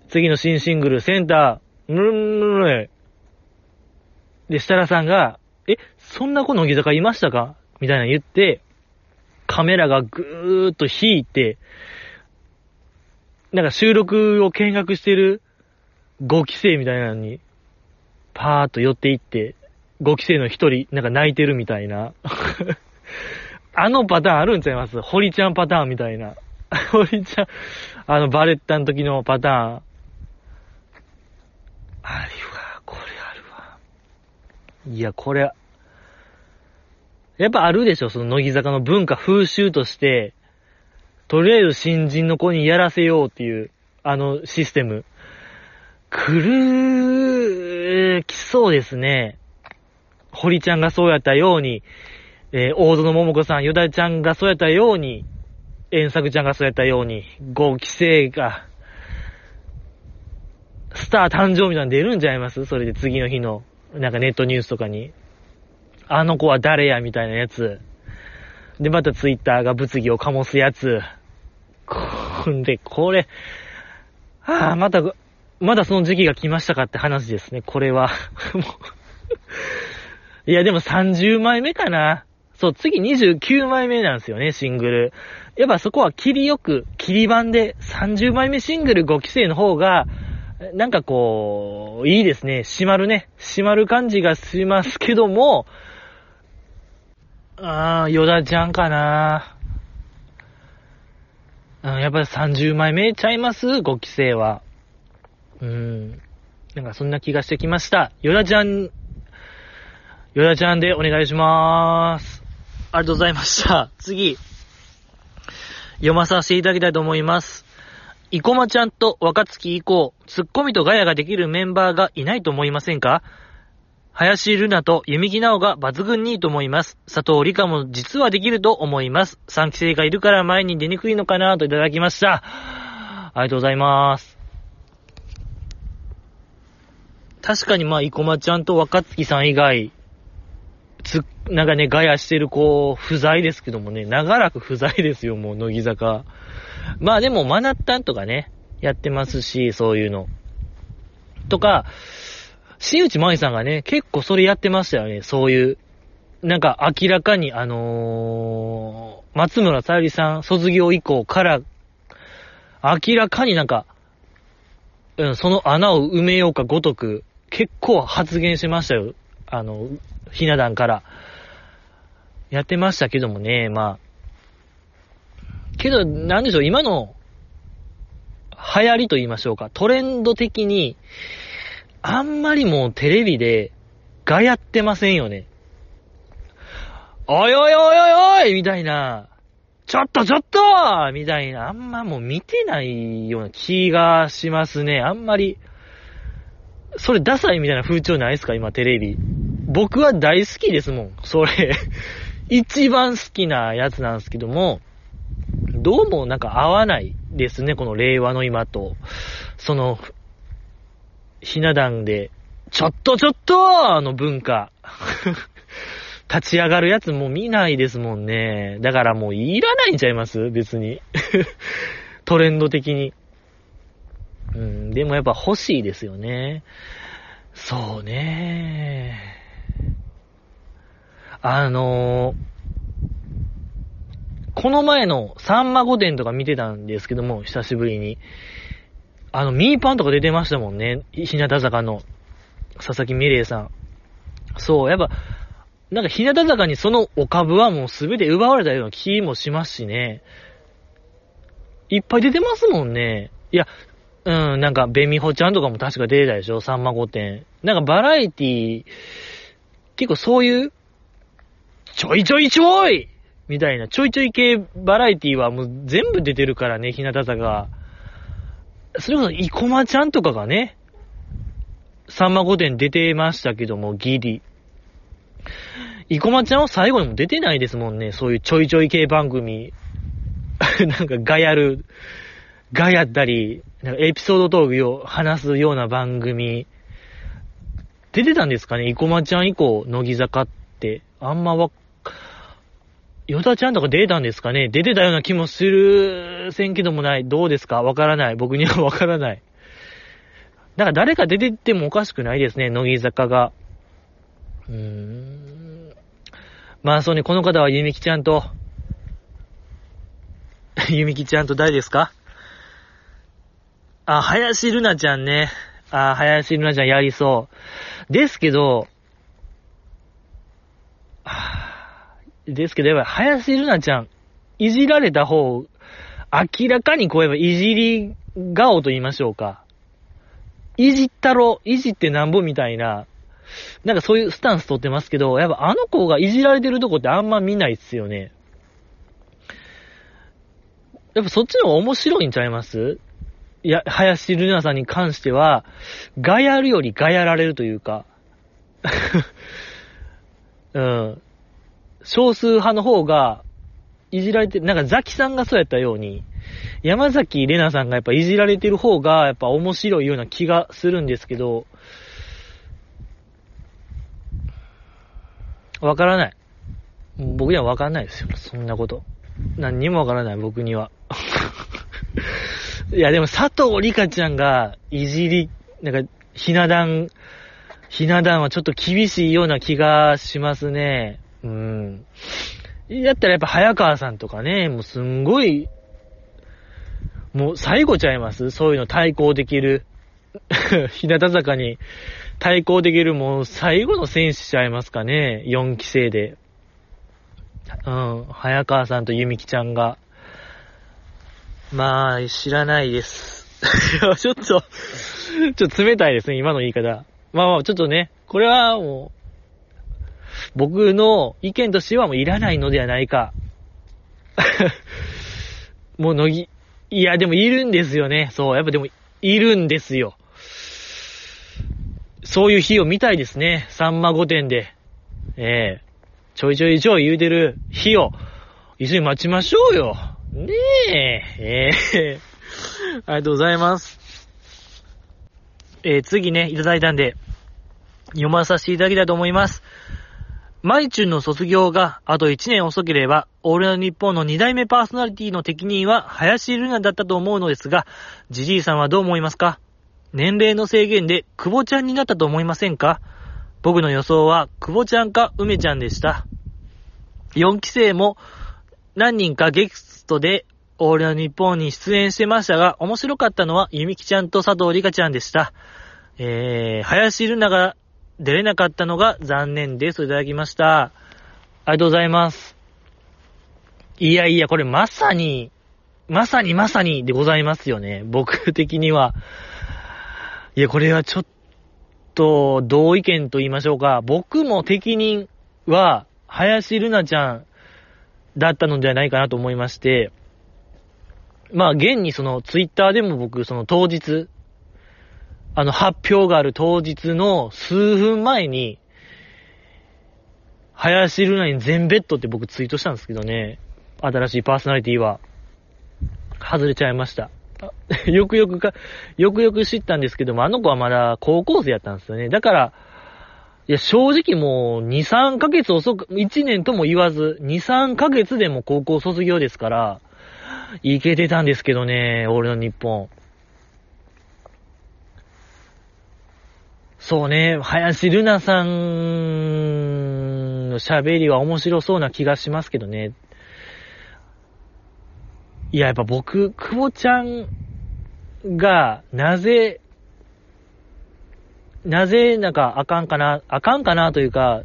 Speaker 1: 次の新シングル、センター、ぬるんぬるで、設楽さんが、え、そんな子の乃木坂いましたか？みたいな言って、カメラがぐーっと引いて、なんか収録を見学してる5期生みたいなのに、パーっと寄っていって、5期生の一人、なんか泣いてるみたいな。あのパターンあるんちゃいます？堀ちゃんパターンみたいな。堀ちゃん、あのバレッタの時のパターン。あるわ、これあるわ。いや、これ、やっぱあるでしょ、その乃木坂の文化、風習として、とりあえず新人の子にやらせようっていう、あのシステム。来る、来そうですね。堀ちゃんがそうやったように、えー、大園桃子さん、ヨダちゃんがそうやったように、遠作ちゃんがそうやったように、5期生が、スター誕生みたいなの出るんじゃいます？それで次の日の、なんかネットニュースとかに。あの子は誰やみたいなやつ。で、またツイッターが物議を醸すやつ。こ んで、これ、ああ、また、まだその時期が来ましたかって話ですね、これは。も ういや、でも30枚目かな。そう、次29枚目なんですよね、シングル。やっぱそこは切りよく、切り版で30枚目シングル5期生の方が、なんかこう、いいですね。閉まるね。閉まる感じがしますけども、あー、ヨダちゃんかな。うん、やっぱり30枚目ちゃいます ?5 期生は。うん。なんかそんな気がしてきました。ヨダちゃん、ヨダちゃんでお願いしまーす。ありがとうございました。次、読まさせていただきたいと思います。生駒ちゃんと若月以降、ツッコミとガヤができるメンバーがいないと思いませんか？林ルナと弓木直が抜群にいいと思います。佐藤理香も実はできると思います。3期生がいるから前に出にくいのかなといただきました。ありがとうございます。確かにまあ、生駒ちゃんと若月さん以外、つ、なんかね、ガヤしてる子、不在ですけどもね、長らく不在ですよ、もう、乃木坂。まあでも、マナッタンとかね、やってますし、そういうの。とか、新内舞さんがね、結構それやってましたよね、そういう。なんか明らかに、あのー、松村さゆりさん卒業以降から、明らかになんか、うん、その穴を埋めようかごとく、結構発言しましたよ。あの、ひな壇から。やってましたけどもね、まあ。けど、なんでしょう、今の、流行りと言いましょうか、トレンド的に、あんまりもうテレビで、がやってませんよね。おいおいおいおいおいみたいな、ちょっとちょっとみたいな、あんまもう見てないような気がしますね。あんまり、それダサいみたいな風潮ないですか今テレビ。僕は大好きですもん。それ。一番好きなやつなんですけども、どうもなんか合わないですね。この令和の今と。その、ひな壇で、ちょっとちょっとあの文化。立ち上がるやつも見ないですもんね。だからもういらないんちゃいます？別に。トレンド的に。うん、でもやっぱ欲しいですよね。そうね。あのーこの前のさんま御殿とか見てたんですけども、久しぶりに。あの、ミーパンとか出てましたもんね。日向坂の佐々木美玲さん。そう、やっぱ、なんか日向坂にそのお株はもうすべて奪われたような気もしますしね。いっぱい出てますもんね。いや、うん、なんか、ベミホちゃんとかも確か出てたでしょ？さんま御殿。なんかバラエティ結構そういう、ちょいちょいちょいみたいな、ちょいちょい系バラエティはもう全部出てるからね、日向坂。それこそ、生駒ちゃんとかがね、さんま御殿出てましたけども、ギリ。生駒ちゃんは最後にも出てないですもんね、そういうちょいちょい系番組。なんかガヤる、ガヤったり、なんかエピソードトークを話すような番組。出てたんですかね生駒ちゃん以降、乃木坂って。あんまわ、ヨタちゃんとか出たんですかね？出てたような気もするせんけどもない。どうですか？わからない。僕には わからない。だから誰か出てってもおかしくないですね、乃木坂が。うーん。まあそうね、この方はゆみきちゃんと、ゆみきちゃんと誰ですか？あ、林るなちゃんね。あ、林るなちゃんやりそう。ですけど、はぁですけど、やっぱ林るなちゃん、いじられた方、明らかにこうやっぱいじり顔と言いましょうか。いじったろ、いじってなんぼみたいな、なんかそういうスタンス取ってますけど、やっぱあの子がいじられてるとこってあんま見ないっすよね。やっぱそっちの方が面白いんちゃいます？いや、林ルナさんに関しては、ガヤるよりガヤられるというか、うん。少数派の方が、いじられて、なんかザキさんがそうやったように、山崎玲奈さんがやっぱいじられてる方が、やっぱ面白いような気がするんですけど、わからない。僕にはわかんないですよ。そんなこと。何にもわからない、僕には。いや、でも佐藤里香ちゃんがいじり、なんか、ひな壇、ひな壇はちょっと厳しいような気がしますね。うん。やったらやっぱ早川さんとかね、もうすんごい、もう最後ちゃいます？そういうの対抗できる。日向坂に対抗できるもう最後の選手ちゃいますかね？4期生で。うん。早川さんとゆみきちゃんが。まあ、知らないです。ちょっと、ちょっと冷たいですね、今の言い方。まあまあ、ちょっとね、これはもう、僕の意見としてはもういらないのではないか。もう乃木、いやでもいるんですよね。そう、やっぱでもいるんですよ。そういう日を見たいですね。さんま御殿で。ええちょいちょいちょい言うてる日を一緒に待ちましょうよ。ねえ。ええ ありがとうございます。えー、次ね、いただいたんで、読まさせていただきたいと思います。マイチュンの卒業があと1年遅ければ、オールナイトニッポンの2代目パーソナリティの適任は林ルナだったと思うのですが、ジジイさんはどう思いますか？年齢の制限で久保ちゃんになったと思いませんか？僕の予想は久保ちゃんか梅ちゃんでした。4期生も何人かゲストでオールナイトニッポンに出演してましたが、面白かったのはゆみきちゃんと佐藤里香ちゃんでした。えー、林ルナが出れなかったのが残念です。いただきました。ありがとうございます。いやいや、これまさに、まさにまさにでございますよね。僕的には。いや、これはちょっと、同意見と言いましょうか。僕も適任は、林ルナちゃんだったのではないかなと思いまして、まあ、現にその、ツイッターでも僕、その当日、あの、発表がある当日の数分前に、林ルナに全ベッドって僕ツイートしたんですけどね、新しいパーソナリティは、外れちゃいました。よくよくか、よくよく知ったんですけども、あの子はまだ高校生やったんですよね。だから、いや、正直もう、2、3ヶ月遅く、1年とも言わず、2、3ヶ月でも高校卒業ですから、いけてたんですけどね、俺の日本。そうね、林ルナさんの喋りは面白そうな気がしますけどね。いや、やっぱ僕、久保ちゃんが、なぜ、なぜ、なんか、あかんかな、あかんかなというか、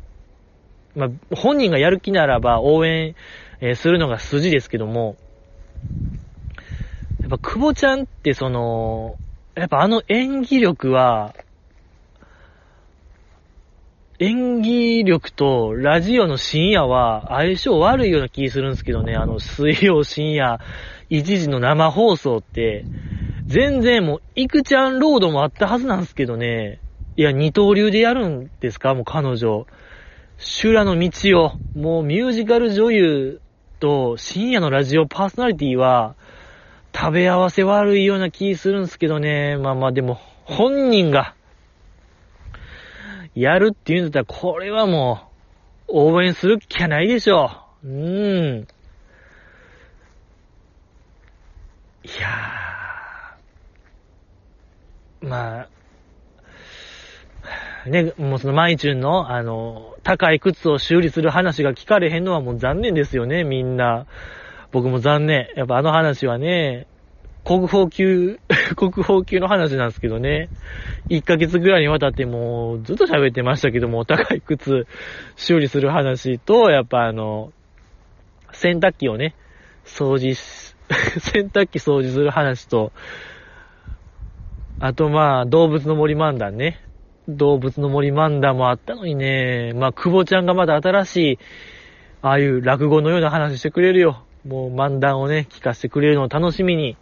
Speaker 1: まあ、本人がやる気ならば応援、えするのが筋ですけども、やっぱ久保ちゃんってその、やっぱあの演技力は、演技力とラジオの深夜は相性悪いような気するんですけどね、あの水曜深夜1時の生放送って、全然もう、いくちゃんロードもあったはずなんですけどね、いや、二刀流でやるんですか？もう彼女。修羅の道を、もうミュージカル女優と深夜のラジオパーソナリティは、食べ合わせ悪いような気するんですけどね。まあまあでも、本人が、やるっていうんだったら、これはもう、応援する気はないでしょう。うーん。いやー。まあ、ね、もうそのマイチュンの、あの、高い靴を修理する話が聞かれへんのはもう残念ですよね、みんな。僕も残念。やっぱあの話はね、国宝級、国宝級の話なんですけどね。1ヶ月ぐらいにわたってもうずっと喋ってましたけども、お高い靴修理する話と、やっぱあの、洗濯機をね、掃除し、洗濯機掃除する話と、あとまあ、動物の森漫談ね。動物の森漫談もあったのにね、まあ、久保ちゃんがまだ新しい、ああいう落語のような話してくれるよ。もう漫談をね、聞かせてくれるのを楽しみに。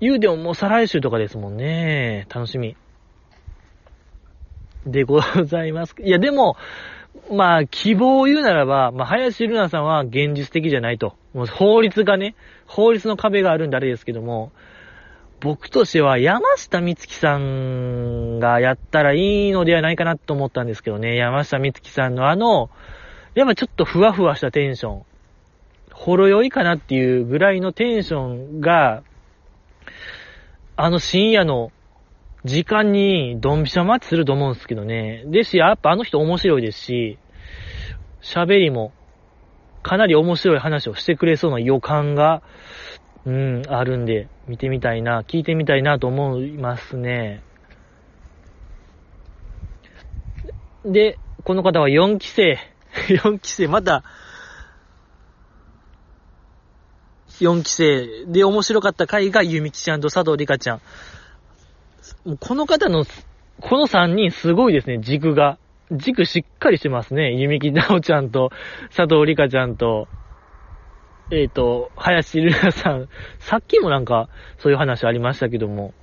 Speaker 1: 言うでももう再来週とかですもんね。楽しみ。でございます。いや、でも、まあ、希望を言うならば、まあ、林瑠奈さんは現実的じゃないと。もう法律がね、法律の壁があるんであれですけども、僕としては山下美月さんがやったらいいのではないかなと思ったんですけどね。山下美月さんのあの、やっぱちょっとふわふわしたテンション。ほろ酔いかなっていうぐらいのテンションが、あの深夜の時間にドンピシャマッチすると思うんですけどね。ですし、やっぱあの人面白いですし、喋りもかなり面白い話をしてくれそうな予感が、うん、あるんで、見てみたいな、聞いてみたいなと思いますね。で、この方は4期生。4期生、また、4期生で面白かった回がゆみきちゃんと佐藤里香ちゃん。もうこの方の、この3人すごいですね、軸が。軸しっかりしてますね。ゆみきなおちゃんと、佐藤里香ちゃんと、えっ、と、林瑠奈さん。さっきもなんか、そういう話ありましたけども。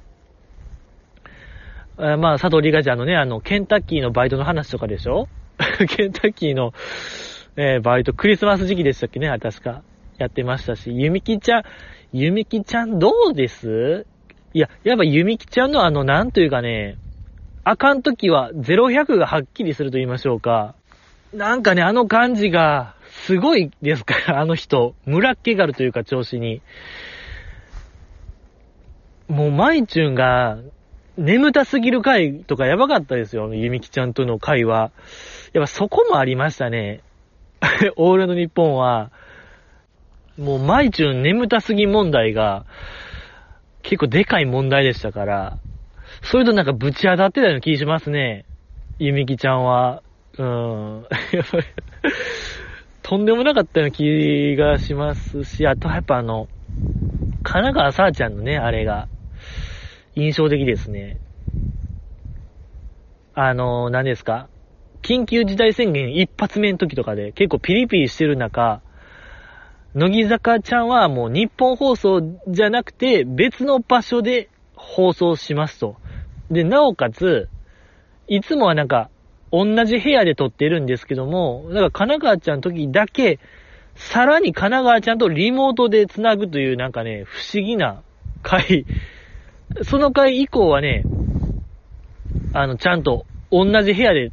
Speaker 1: あまあ、佐藤里香ちゃんのね、あの、ケンタッキーのバイトの話とかでしょ？ケンタッキーの、えー、バイト、クリスマス時期でしたっけね、確か。やってましたし、ゆみきちゃん、ゆみきちゃんどうです？いや、やっぱゆみきちゃんのあの、なんというかね、あかんときは0100がはっきりすると言いましょうか。なんかね、あの感じが、すごいですから、あの人。村っ気があるというか、調子に。もう、マイチュンが、眠たすぎる回とかやばかったですよ、ゆみきちゃんとの回は。やっぱそこもありましたね。オールの日本は、もうマイチュン眠たすぎ問題が、結構でかい問題でしたから、それとなんかぶち当たってたような気しますね。ゆみきちゃんは。うん。とんでもなかったような気がしますし、あとやっぱあの、神奈川さあちゃんのね、あれが、印象的ですね。あの、何ですか？緊急事態宣言一発目の時とかで結構ピリピリしてる中、乃木坂ちゃんはもう日本放送じゃなくて別の場所で放送しますと。で、なおかつ、いつもはなんか同じ部屋で撮ってるんですけども、だから神奈川ちゃんの時だけ、さらに神奈川ちゃんとリモートで繋ぐというなんかね、不思議な回その回以降はね、あの、ちゃんと同じ部屋で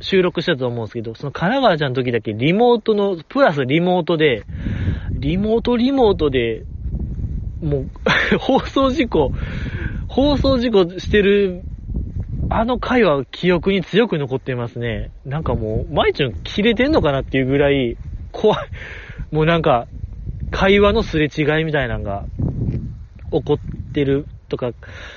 Speaker 1: 収録したと思うんですけど、その神奈川ちゃんの時だけリモートの、プラスリモートで、リモートリモートで、もう 放送事故、放送事故してる、あの回は記憶に強く残ってますね。なんかもう、毎日切れてんのかなっていうぐらい、怖い。もうなんか、会話のすれ違いみたいなのが、起こってるとか、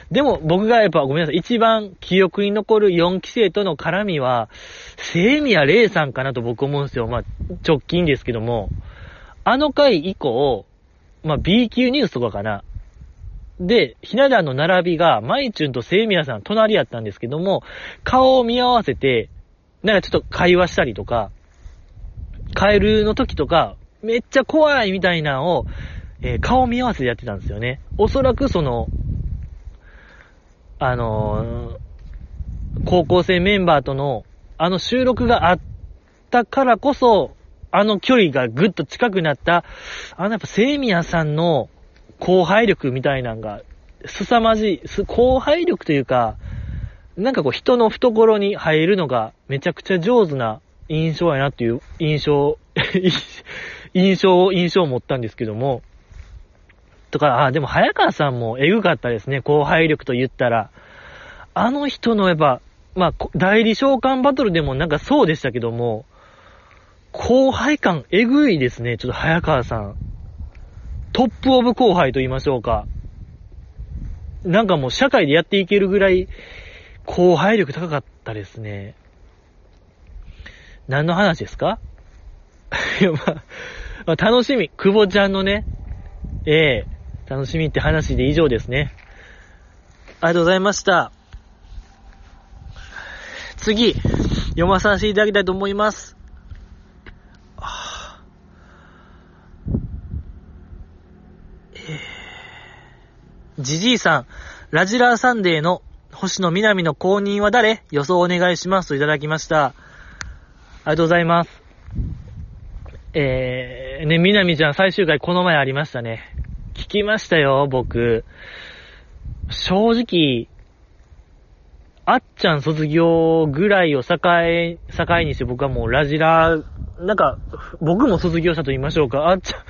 Speaker 1: でも僕がやっぱごめんなさい、一番記憶に残る4期生との絡みは、セイミヤレイさんかなと僕思うんですよ。まあ、直近ですけども、あの回以降、まあ、B 級ニュースとかかな。で、ひな壇の並びが、マイチュンとセイミヤさん隣やったんですけども、顔を見合わせて、なんかちょっと会話したりとか、カエルの時とか、めっちゃ怖いみたいなのを、えー、顔見合わせでやってたんですよね。おそらくその、あのー、高校生メンバーとの、あの収録があったからこそ、あの距離がぐっと近くなった、あのやっぱセイミヤさんの後輩力みたいなんが、凄まじい、後輩力というか、なんかこう人の懐に入るのがめちゃくちゃ上手な印象やなっていう印象、印象、印象を持ったんですけども、とか、あ、でも早川さんもエグかったですね。後輩力と言ったら。あの人のやっぱ、まあ、代理召喚バトルでもなんかそうでしたけども、後輩感エグいですね。ちょっと早川さん。トップオブ後輩と言いましょうか。なんかもう社会でやっていけるぐらい、後輩力高かったですね。何の話ですか？いや、まあ、楽しみ。久保ちゃんのね、ええ楽しみって話で以上ですね。ありがとうございました。次、読まさせていただきたいと思います。じじいさん、ラジラーサンデーの星野南の公認は誰？予想お願いしますといただきました。ありがとうございます。えー、ね、南ちゃん最終回この前ありましたね。聞きましたよ、僕。正直、あっちゃん卒業ぐらいを境、境にして僕はもうラジラ、なんか、僕も卒業したと言いましょうか。あっちゃん、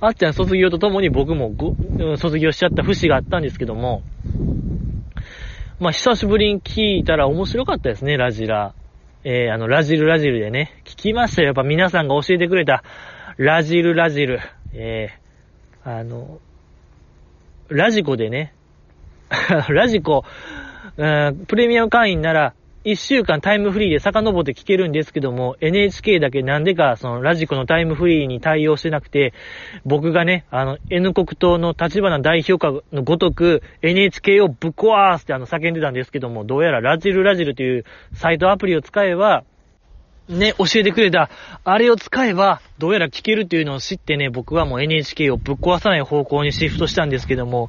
Speaker 1: あっちゃん卒業とともに僕もご卒業しちゃった節があったんですけども、まあ、久しぶりに聞いたら面白かったですね、ラジラ。えー、あの、ラジルラジルでね、聞きましたよ。やっぱ皆さんが教えてくれた、ラジルラジル。えー、あの、ラジコでね、ラジコ、うん、プレミアム会員なら、一週間タイムフリーで遡って聞けるんですけども、NHK だけなんでか、そのラジコのタイムフリーに対応してなくて、僕がね、あの、N 国党の立花代表下のごとく、NHK をぶっ壊すってあの、叫んでたんですけども、どうやらラジルラジルというサイトアプリを使えば、ね、教えてくれた、あれを使えば、どうやら聞けるっていうのを知ってね、僕はもう NHK をぶっ壊さない方向にシフトしたんですけども、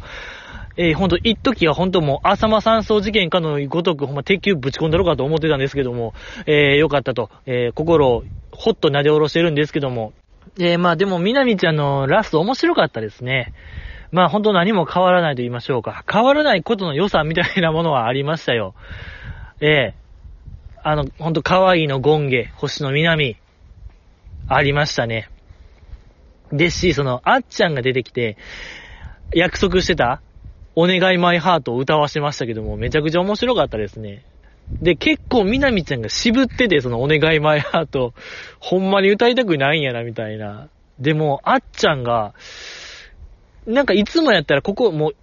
Speaker 1: えー、ほんと、一時はほんともう、浅間山荘事件かのごとく、ほんま、鉄球ぶち込んだろうかと思ってたんですけども、えー、よかったと、えー、心をほっと撫で下ろしてるんですけども、えー、まあでも、みなみちゃんのラスト面白かったですね。まあほんと何も変わらないと言いましょうか。変わらないことの良さみたいなものはありましたよ。ええー、あの、ほんと可愛いのゴンゲ、星の南、ありましたね。ですし、その、あっちゃんが出てきて、約束してた、お願いマイハートを歌わしましたけども、めちゃくちゃ面白かったですね。で、結構みなみちゃんが渋ってて、そのお願いマイハート、ほんまに歌いたくないんやな、みたいな。でも、あっちゃんが、なんかいつもやったらここもう、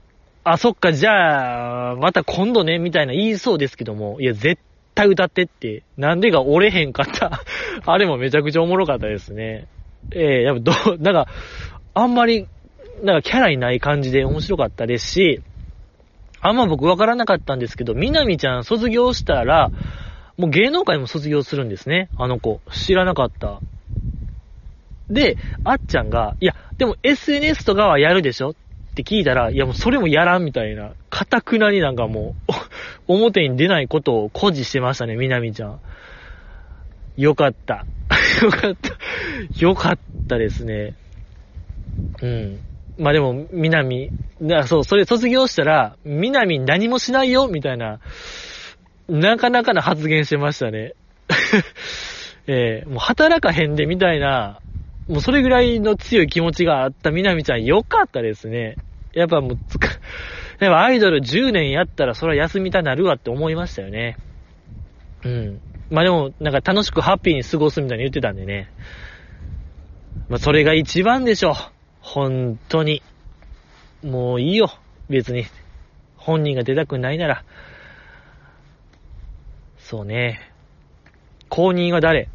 Speaker 1: あ、そっか、じゃあ、また今度ね、みたいな言いそうですけども、いや、絶対歌ってって、なんでが折れへんかった あれもめちゃくちゃおもろかったですね。ええー、やっぱど、なんか、あんまり、なんかキャラにない感じで面白かったですし、あんま僕わからなかったんですけど、みなみちゃん卒業したら、もう芸能界も卒業するんですね。あの子。知らなかった。で、あっちゃんが、いや、でも SNS とかはやるでしょ？って聞いたら、いやもうそれもやらんみたいな、かたくなになんかもう、表に出ないことを誇示してましたね、みなみちゃん。よかった。よかった。よかったですね。うん。まあでも、みなみ、そう、それ卒業したら、みなみ何もしないよみたいな、なかなかな発言してましたね。えー、もう働かへんでみたいな、もうそれぐらいの強い気持ちがあったみなみちゃんよかったですね。やっぱもうつか、やっぱアイドル10年やったらそれは休みたなるわって思いましたよね。うん。まあでも、なんか楽しくハッピーに過ごすみたいに言ってたんでね。まあそれが一番でしょう。本当に。もういいよ。別に。本人が出たくないなら。そうね。公認は誰？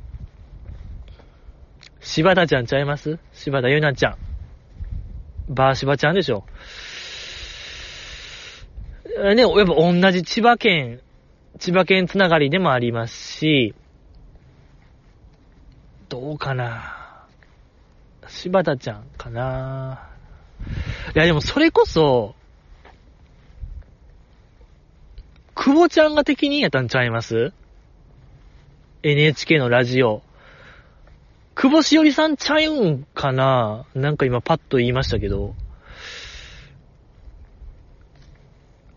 Speaker 1: 柴田ちゃんちゃいます？柴田ゆなちゃん。バーシバちゃんでしょ。ね、やっぱ同じ千葉県、千葉県つながりでもありますし、どうかな柴田ちゃんかないやでもそれこそ、久保ちゃんが適任やったんちゃいます ?NHK のラジオ。久保しおりさんちゃうんかな？なんか今パッと言いましたけど。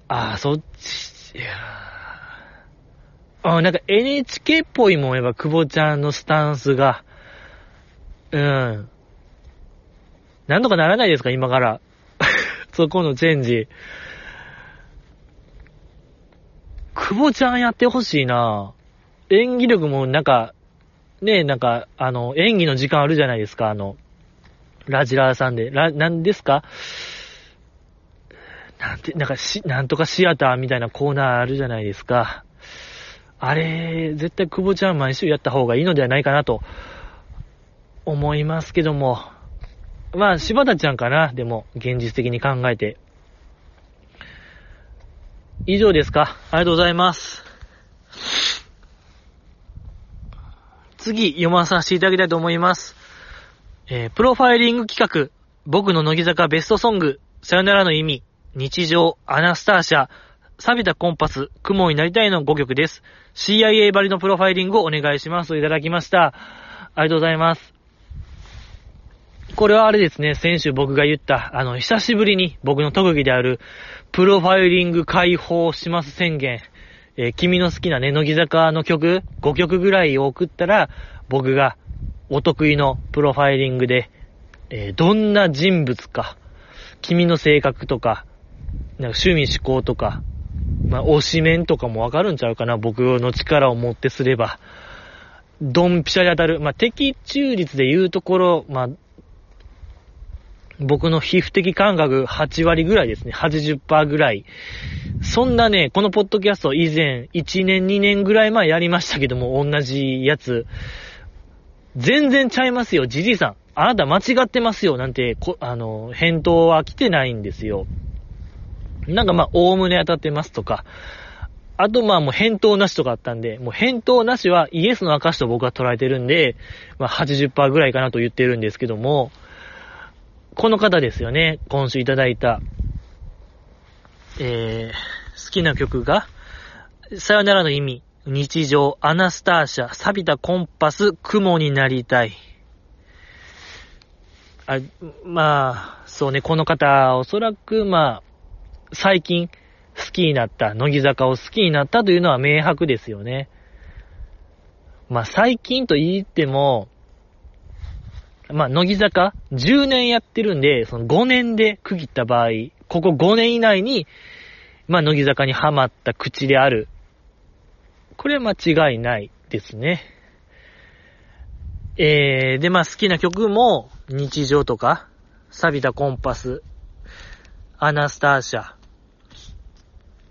Speaker 1: ああ、そっち、いやあなんか NHK っぽいもん、やっぱ久保ちゃんのスタンスが。うん。なんとかならないですか、今から。そこのチェンジ。久保ちゃんやってほしいな演技力もなんか、ねえ、なんか、あの、演技の時間あるじゃないですか、あの、ラジラーさんで。ラ、なんですか？なんて、なんかし、なんとかシアターみたいなコーナーあるじゃないですか。あれ、絶対久保ちゃん毎週やった方がいいのではないかなと、思いますけども。まあ、柴田ちゃんかな、でも、現実的に考えて。以上ですかありがとうございます。次、読まさせていただきたいと思います。えー、プロファイリング企画、僕の乃木坂ベストソング、さよならの意味、日常、アナスターシャ、錆びたコンパス、雲になりたいの5曲です。CIA バリのプロファイリングをお願いしますといただきました。ありがとうございます。これはあれですね、先週僕が言った、あの、久しぶりに僕の特技である、プロファイリング解放します宣言、えー、君の好きなね、乃木坂の曲、5曲ぐらいを送ったら、僕がお得意のプロファイリングで、えー、どんな人物か、君の性格とか、なんか趣味思考とか、まあ、推し面とかもわかるんちゃうかな、僕の力を持ってすれば。ドンピシャで当たる。まあ、的中率で言うところ、まあ、僕の皮膚的感覚8割ぐらいですね。80%ぐらい。そんなね、このポッドキャスト以前、1年2年ぐらい前やりましたけども、同じやつ。全然ちゃいますよ、じじいさん。あなた間違ってますよ、なんて、こ、あの、返答は来てないんですよ。なんかまあ、おおむね当たってますとか。あとまあもう返答なしとかあったんで、もう返答なしはイエスの証と僕は捉えてるんで、まあ80%ぐらいかなと言ってるんですけども、この方ですよね。今週いただいた。えー、好きな曲が、さよならの意味、日常、アナスターシャ、錆びたコンパス、雲になりたい。あ、まあ、そうね、この方、おそらく、まあ、最近好きになった、乃木坂を好きになったというのは明白ですよね。まあ、最近と言っても、まあ、乃木坂10年やってるんで、その5年で区切った場合、ここ5年以内に、まあ、乃木坂にハマった口である。これは間違いないですね。えー、で、まあ好きな曲も、日常とか、錆びたコンパス、アナスターシャ、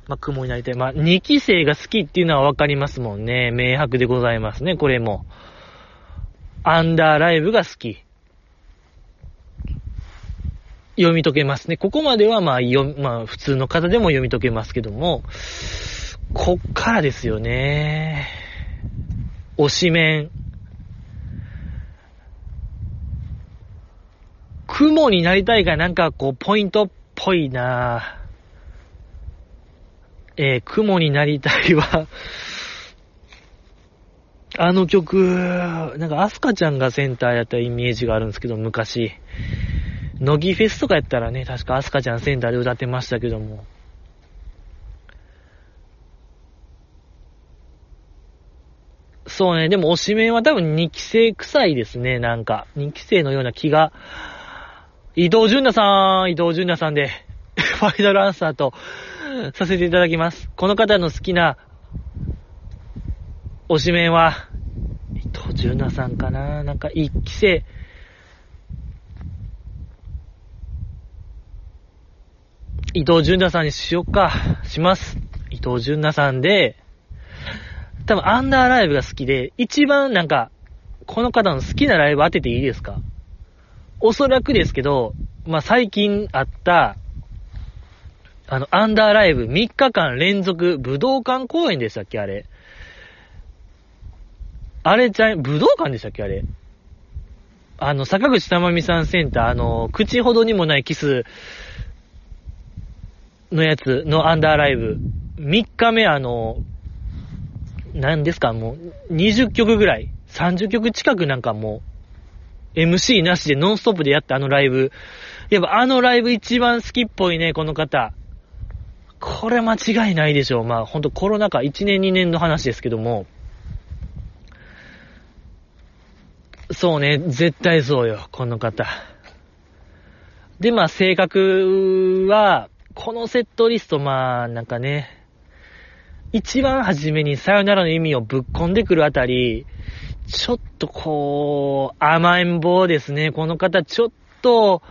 Speaker 1: まあ、雲になりたい。まあ、2期生が好きっていうのはわかりますもんね。明白でございますね、これも。アンダーライブが好き。読み解けますね。ここまではまあ、読、まあ、普通の方でも読み解けますけども、こっからですよね。推し面。雲になりたいがなんかこう、ポイントっぽいなえー、雲になりたいはあの曲、なんかアスカちゃんがセンターやったイメージがあるんですけど、昔。乃木フェスとかやったらね、確かアスカちゃんセンターで歌ってましたけども。そうね、でも推しメンは多分2期生臭いですね、なんか。2期生のような気が伊藤淳奈さん、伊藤淳奈さんで、ファイナルアンサーとさせていただきます。この方の好きな推しメンは、伊藤淳奈さんかななんか一期生。伊藤淳奈さんにしよっか。します。伊藤淳奈さんで、多分アンダーライブが好きで、一番なんか、この方の好きなライブ当てていいですか？おそらくですけど、まあ、最近あった、あの、アンダーライブ3日間連続武道館公演でしたっけあれ。あれちゃい、武道館でしたっけあれ。あの、坂口珠美さんセンター、あの、口ほどにもないキスのやつのアンダーライブ。3日目あの、何ですかもう、20曲ぐらい、30曲近くなんかもう、MC なしでノンストップでやったあのライブ。やっぱあのライブ一番好きっぽいね、この方。これ間違いないでしょう。まあほんとコロナ禍1年2年の話ですけども。そうね、絶対そうよ、この方。で、まあ性格は、このセットリスト、まあなんかね、一番初めにさよならの意味をぶっ込んでくるあたり、ちょっとこう、甘えん坊ですね。この方、ちょっと、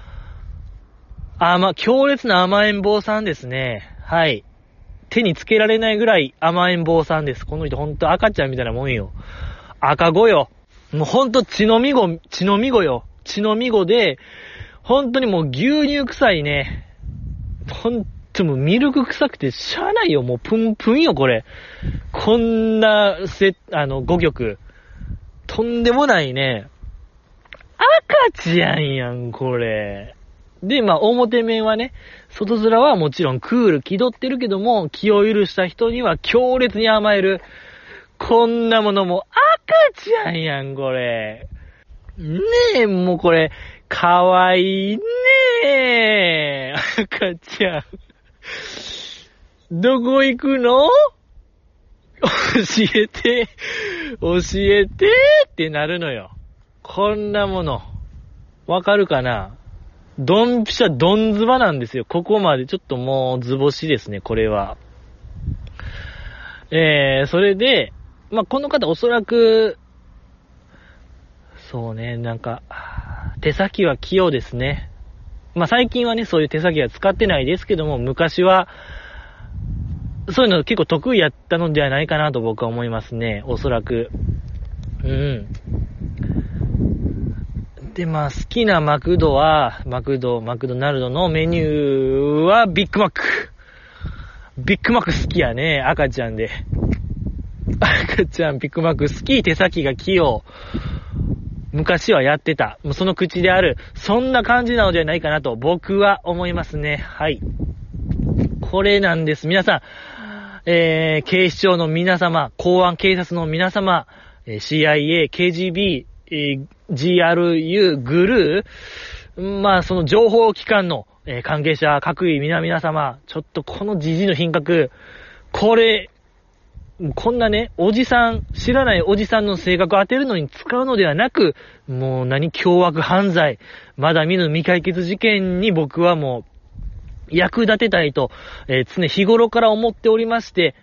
Speaker 1: 甘、強烈な甘えん坊さんですね。はい。手につけられないぐらい甘えん坊さんです。この人ほんと赤ちゃんみたいなもんよ。赤子よ。もうほんと血のみご、血のみごよ。血のみごで、ほんとにもう牛乳臭いね。ほんともミルク臭くてしゃあないよ。もうプンプンよ、これ。こんな、せ、あの、5曲。とんでもないね。赤ちゃんやん、これ。で、まあ、表面はね、外面はもちろんクール気取ってるけども、気を許した人には強烈に甘える。こんなものも赤ちゃんやん、これ。ねえ、もうこれ、かわいいねえ。赤ちゃん。どこ行くの？教えて、教えてってなるのよ。こんなもの。わかるかな？ドンピシャ、ドンズバなんですよ。ここまでちょっともう図星ですね、これは。えー、それで、まあ、この方おそらく、そうね、なんか、手先は器用ですね。まあ、最近はね、そういう手先は使ってないですけども、昔は、そういうの結構得意やったのではないかなと僕は思いますね。おそらく。うん。で、まあ、好きなマクドは、マクド、マクドナルドのメニューはビッグマック。ビッグマック好きやね。赤ちゃんで。赤ちゃんビッグマック好き。手先が器用。昔はやってた。もうその口である。そんな感じなのではないかなと僕は思いますね。はい。これなんです。皆さん、えー、警視庁の皆様、公安警察の皆様、え CIA、KGB、えー GRU、グルー、まあ、その情報機関の、えー関係者、各位皆々様、ちょっとこのジジイの品格、これ、もうこんなね、おじさん、知らないおじさんの性格を当てるのに使うのではなく、もう何、凶悪犯罪、まだ見ぬ未解決事件に僕はもう、役立てたいと、えー常日頃から思っておりまして、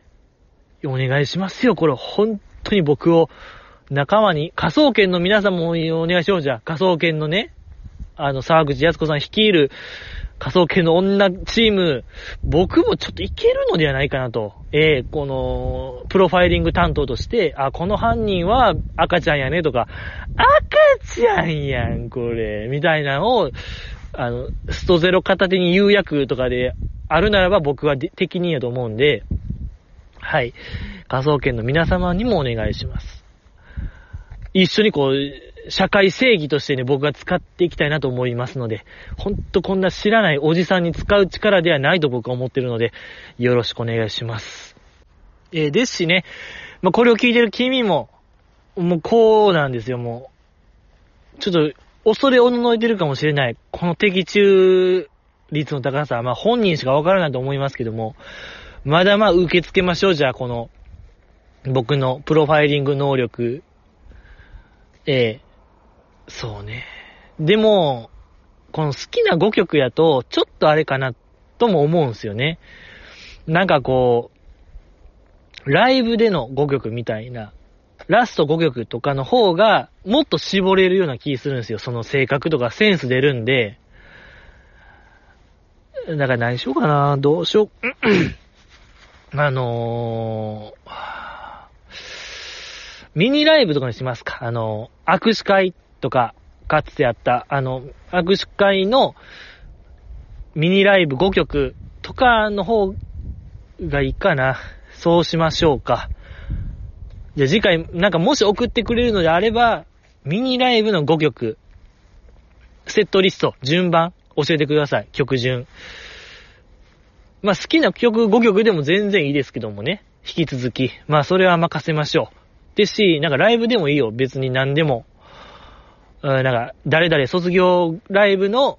Speaker 1: お願いしますよ、これ、本当に僕を、仲間に、科捜研の皆さんもお願いしようじゃあ。科捜研のね、あの、沢口靖子さん率いる、科捜研の女チーム、僕もちょっといけるのではないかなと。ええこの、プロファイリング担当として、あ、この犯人は赤ちゃんやねとか、赤ちゃんやん、これ、みたいなのを、あの、ストゼロ片手に釉薬とかであるならば僕は適任やと思うんで、はい。科捜研の皆様にもお願いします。一緒にこう、社会正義としてね、僕が使っていきたいなと思いますので、ほんとこんな知らないおじさんに使う力ではないと僕は思ってるので、よろしくお願いします。えーですしね、まあ、これを聞いてる君も、もうこうなんですよ、もう。ちょっと、恐れおののいてるかもしれない。この的中率の高さは、まあ、本人しかわからないと思いますけども、まだまあ受け付けましょう、じゃあ、この、僕のプロファイリング能力。ええそうね。でも、この好きな5曲やと、ちょっとあれかな、とも思うんすよね。なんかこう、ライブでの5曲みたいな、ラスト5曲とかの方が、もっと絞れるような気するんですよ。その性格とかセンス出るんで。だから何しようかな、どうしよう。あのー、ミニライブとかにしますか。あのー、握手会とか、かつてやった、あの、握手会のミニライブ5曲とかの方がいいかな。そうしましょうか。じゃあ次回、なんかもし送ってくれるのであれば、ミニライブの5曲、セットリスト、順番、教えてください。曲順。まあ好きな曲5曲でも全然いいですけどもね。引き続き。まあそれは任せましょう。ですし、なんかライブでもいいよ。別に何でも。うん、なんか、誰々卒業ライブの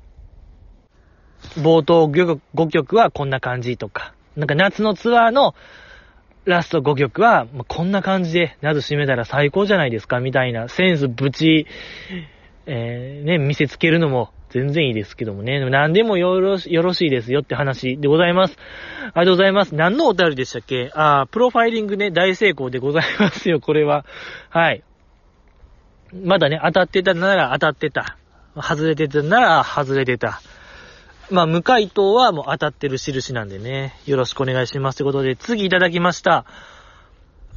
Speaker 1: 冒頭5曲はこんな感じとか。なんか夏のツアーのラスト5曲は、まこんな感じで夏締めたら最高じゃないですかみたいなセンスぶち、えー、ね、見せつけるのも全然いいですけどもね。でも何でもよろし、よろしいですよって話でございます。ありがとうございます。何のお便りでしたっけ？あー、プロファイリングね、大成功でございますよ、これは。はい。まだね、当たってたなら当たってた。外れてたなら外れてた。まあ、無回答はもう当たってる印なんでね。よろしくお願いします。ということで、次いただきました。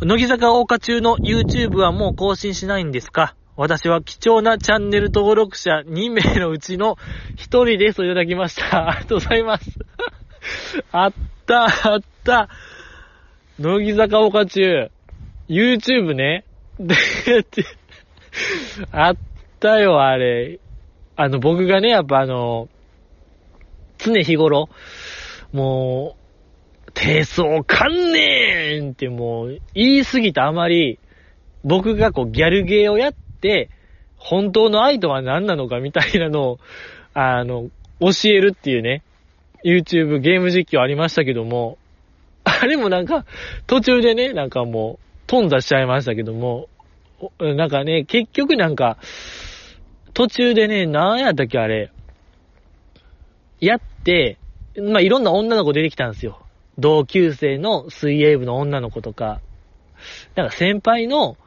Speaker 1: 乃木坂大花中の YouTube はもう更新しないんですか？私は貴重なチャンネル登録者2名のうちの1人ですといただきました。ありがとうございます。あった、あった。乃木坂大花中、YouTube ね。で、あったよ、あれ。あの、僕がね、やっぱあの、常日頃、もう、低層観念ってもう、言い過ぎたあまり、僕がこう、ギャルゲーをやって、本当の愛とは何なのかみたいなのを、あの、教えるっていうね、YouTube ゲーム実況ありましたけども、あれもなんか、途中でね、なんかもう、頓挫しちゃいましたけども、なんかね、結局なんか、途中でね、なんやったっけあれ、やって、まあ、いろんな女の子出てきたんですよ。同級生の水泳部の女の子とか、なんか先輩の、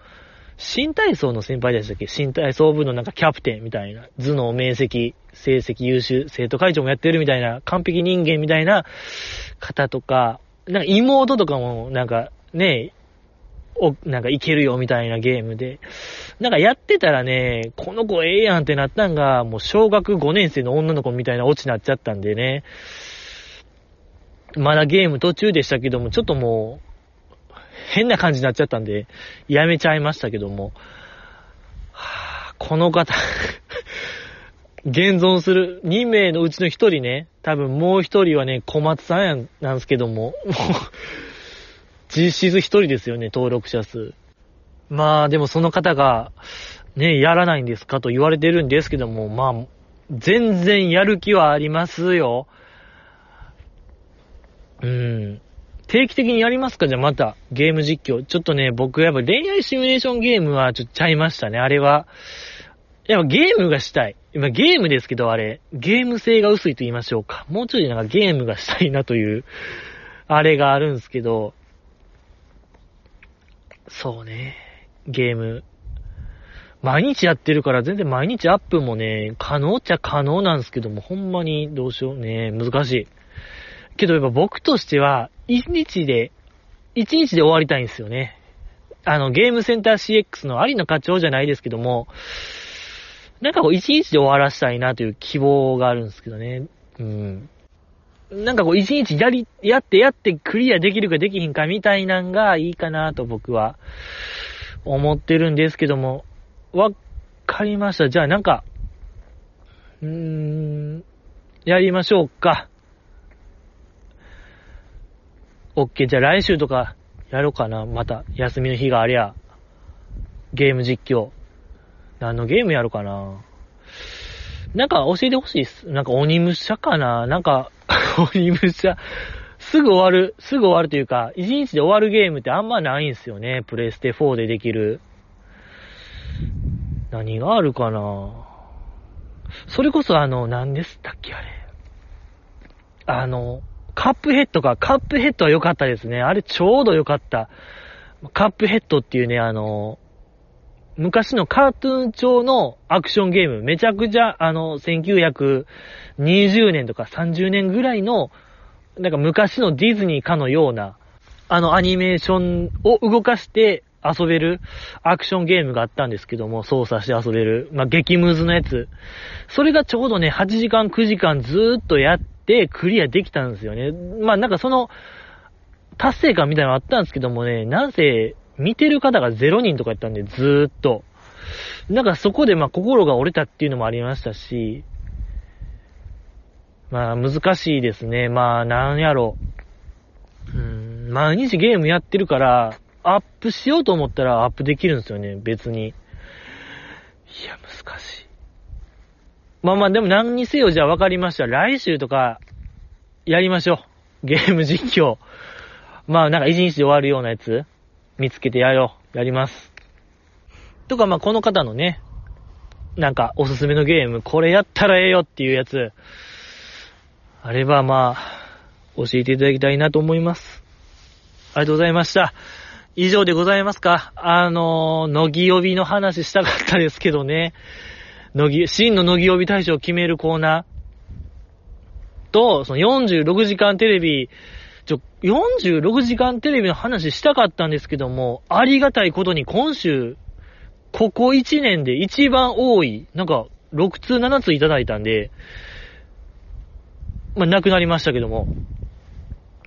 Speaker 1: 新体操の先輩でしたっけ？新体操部のなんかキャプテンみたいな、頭脳明晰、成績優秀、生徒会長もやってるみたいな、完璧人間みたいな方とか、なんか妹とかもなんかね、お、なんかいけるよみたいなゲームで、なんかやってたらね、この子ええやんってなったんが、もう小学5年生の女の子みたいなオチになっちゃったんでね、まだゲーム途中でしたけども、ちょっともう、変な感じになっちゃったんで、やめちゃいましたけども、はぁこの方現存する2名のうちの1人ね、多分もう1人はね、小松さんやん、なんですけども、もう実質1人ですよね、登録者数。まあ、でもその方が、ね、やらないんですかと言われてるんですけども、まあ、全然やる気はありますよ。うん。定期的にやりますか？じゃあまた、ゲーム実況。ちょっとね、僕やっぱ恋愛シミュレーションゲームはちょっとちゃいましたね。あれは。やっぱゲームがしたい。今ゲームですけどあれ、ゲーム性が薄いと言いましょうか。もうちょいなんかゲームがしたいなという、あれがあるんですけど、そうね、ゲーム。毎日やってるから全然毎日アップもね、可能っちゃ可能なんですけども、ほんまにどうしようね、難しい。けどやっぱ僕としては、一日で、一日で終わりたいんですよね。あの、ゲームセンター CX の有野課長じゃないですけども、なんかこう一日で終わらしたいなという希望があるんですけどね。うん。なんかこう一日やり、やってやってクリアできるかできひんかみたいなんがいいかなと僕は思ってるんですけども、わかりました。じゃあなんか、うーん、やりましょうか。オッケー、じゃあ来週とかやろうかな。また、休みの日がありゃ、ゲーム実況。何のゲームやるかな。なんか教えてほしいっす。なんか鬼武者かな。なんか、鬼武者、すぐ終わる、すぐ終わるというか、1日で終わるゲームってあんまないんすよね。プレイステ4でできる。何があるかな。それこそあの、何でしたっけあれ。あの、カップヘッドか。カップヘッドは良かったですね。あれちょうど良かった。カップヘッドっていうね、あの、昔のカートゥーン調のアクションゲーム、めちゃくちゃ、あの、1920年とか30年ぐらいの、なんか昔のディズニーかのような、あのアニメーションを動かして遊べるアクションゲームがあったんですけども、操作して遊べる、まあ、激ムズのやつ。それがちょうどね、8時間、9時間ずーっとやって、クリアできたんですよね。まあなんかその、達成感みたいなのあったんですけどもね、なんせ、見てる方が0人とかやったんで、ずーっと。なんかそこでまあ心が折れたっていうのもありましたし、まあ難しいですね。まあなんやろう。うん、毎日ゲームやってるから、アップしようと思ったらアップできるんですよね、別に。いや、難しい。まあまあ、でも何にせよじゃあ分かりました。来週とか、やりましょう。ゲーム実況。まあなんか一日で終わるようなやつ、見つけてやろう。やります。とかまあこの方のね、なんかおすすめのゲーム、これやったらええよっていうやつ、あればまあ、教えていただきたいなと思います。ありがとうございました。以上でございますかあのー、乃木呼びの話したかったですけどね。乃木、真の乃木曜日大賞を決めるコーナーと、その46時間テレビ、ちょ、46時間テレビの話したかったんですけども、ありがたいことに今週、ここ1年で一番多い、なんか、6通7通いただいたんで、まあ、なくなりましたけども。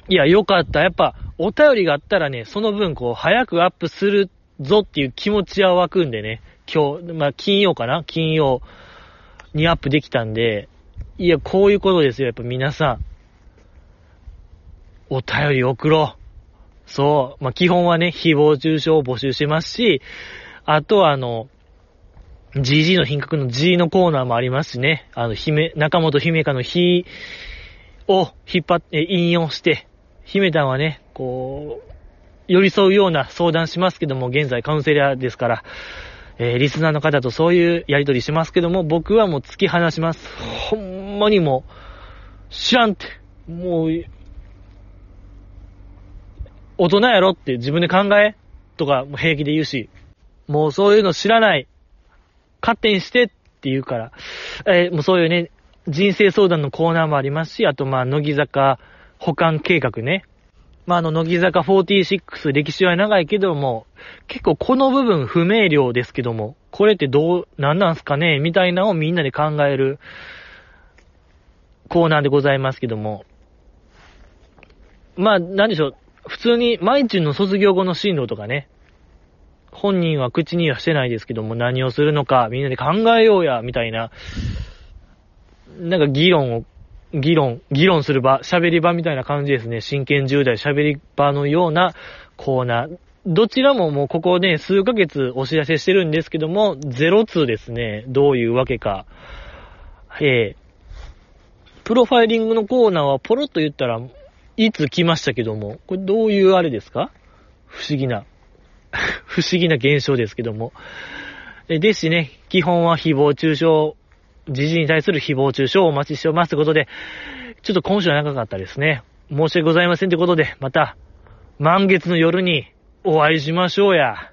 Speaker 1: いや、よかった。やっぱ、お便りがあったらね、その分、こう、早くアップするぞっていう気持ちは湧くんでね。今日、まあ、金曜かな？金曜にアップできたんで、いや、こういうことですよ。やっぱ皆さん。お便り送ろう。そう。まあ、基本はね、誹謗中傷を募集しますし、あとはあの、GG の品格の G のコーナーもありますしね。あの、姫、中本姫香の日を引っ張って、引用して、姫たんはね、こう、寄り添うような相談しますけども、現在カウンセラーですから、えー、リスナーの方とそういうやりとりしますけども、僕はもう突き放します。ほんまにもう、知らんって、もう、大人やろって自分で考えとかも平気で言うし、もうそういうの知らない。勝手にしてって言うから、えー、もうそういうね、人生相談のコーナーもありますし、あとまあ、乃木坂保管計画ね。まあ、あの、乃木坂46、歴史は長いけども、結構この部分不明瞭ですけども、これってどう、なんなんすかねみたいなのをみんなで考えるコーナーでございますけども。まあ、なんでしょう。普通に、毎日の卒業後の進路とかね。本人は口にはしてないですけども、何をするのか、みんなで考えようや、みたいな。なんか議論を、議論、議論する場、喋り場みたいな感じですね。真剣10代喋り場のようなコーナー。どちらももうここね、数ヶ月お知らせしてるんですけども、02ですね。どういうわけか。えー、プロファイリングのコーナーはポロッと言ったら、いつ来ましたけども、これどういうあれですか？不思議な、不思議な現象ですけども。ですしね、基本は誹謗中傷、時事に対する誹謗中傷をお待ちしておりますということで、ちょっと今週は長かったですね。申し訳ございませんということで、また、満月の夜にお会いしましょうや。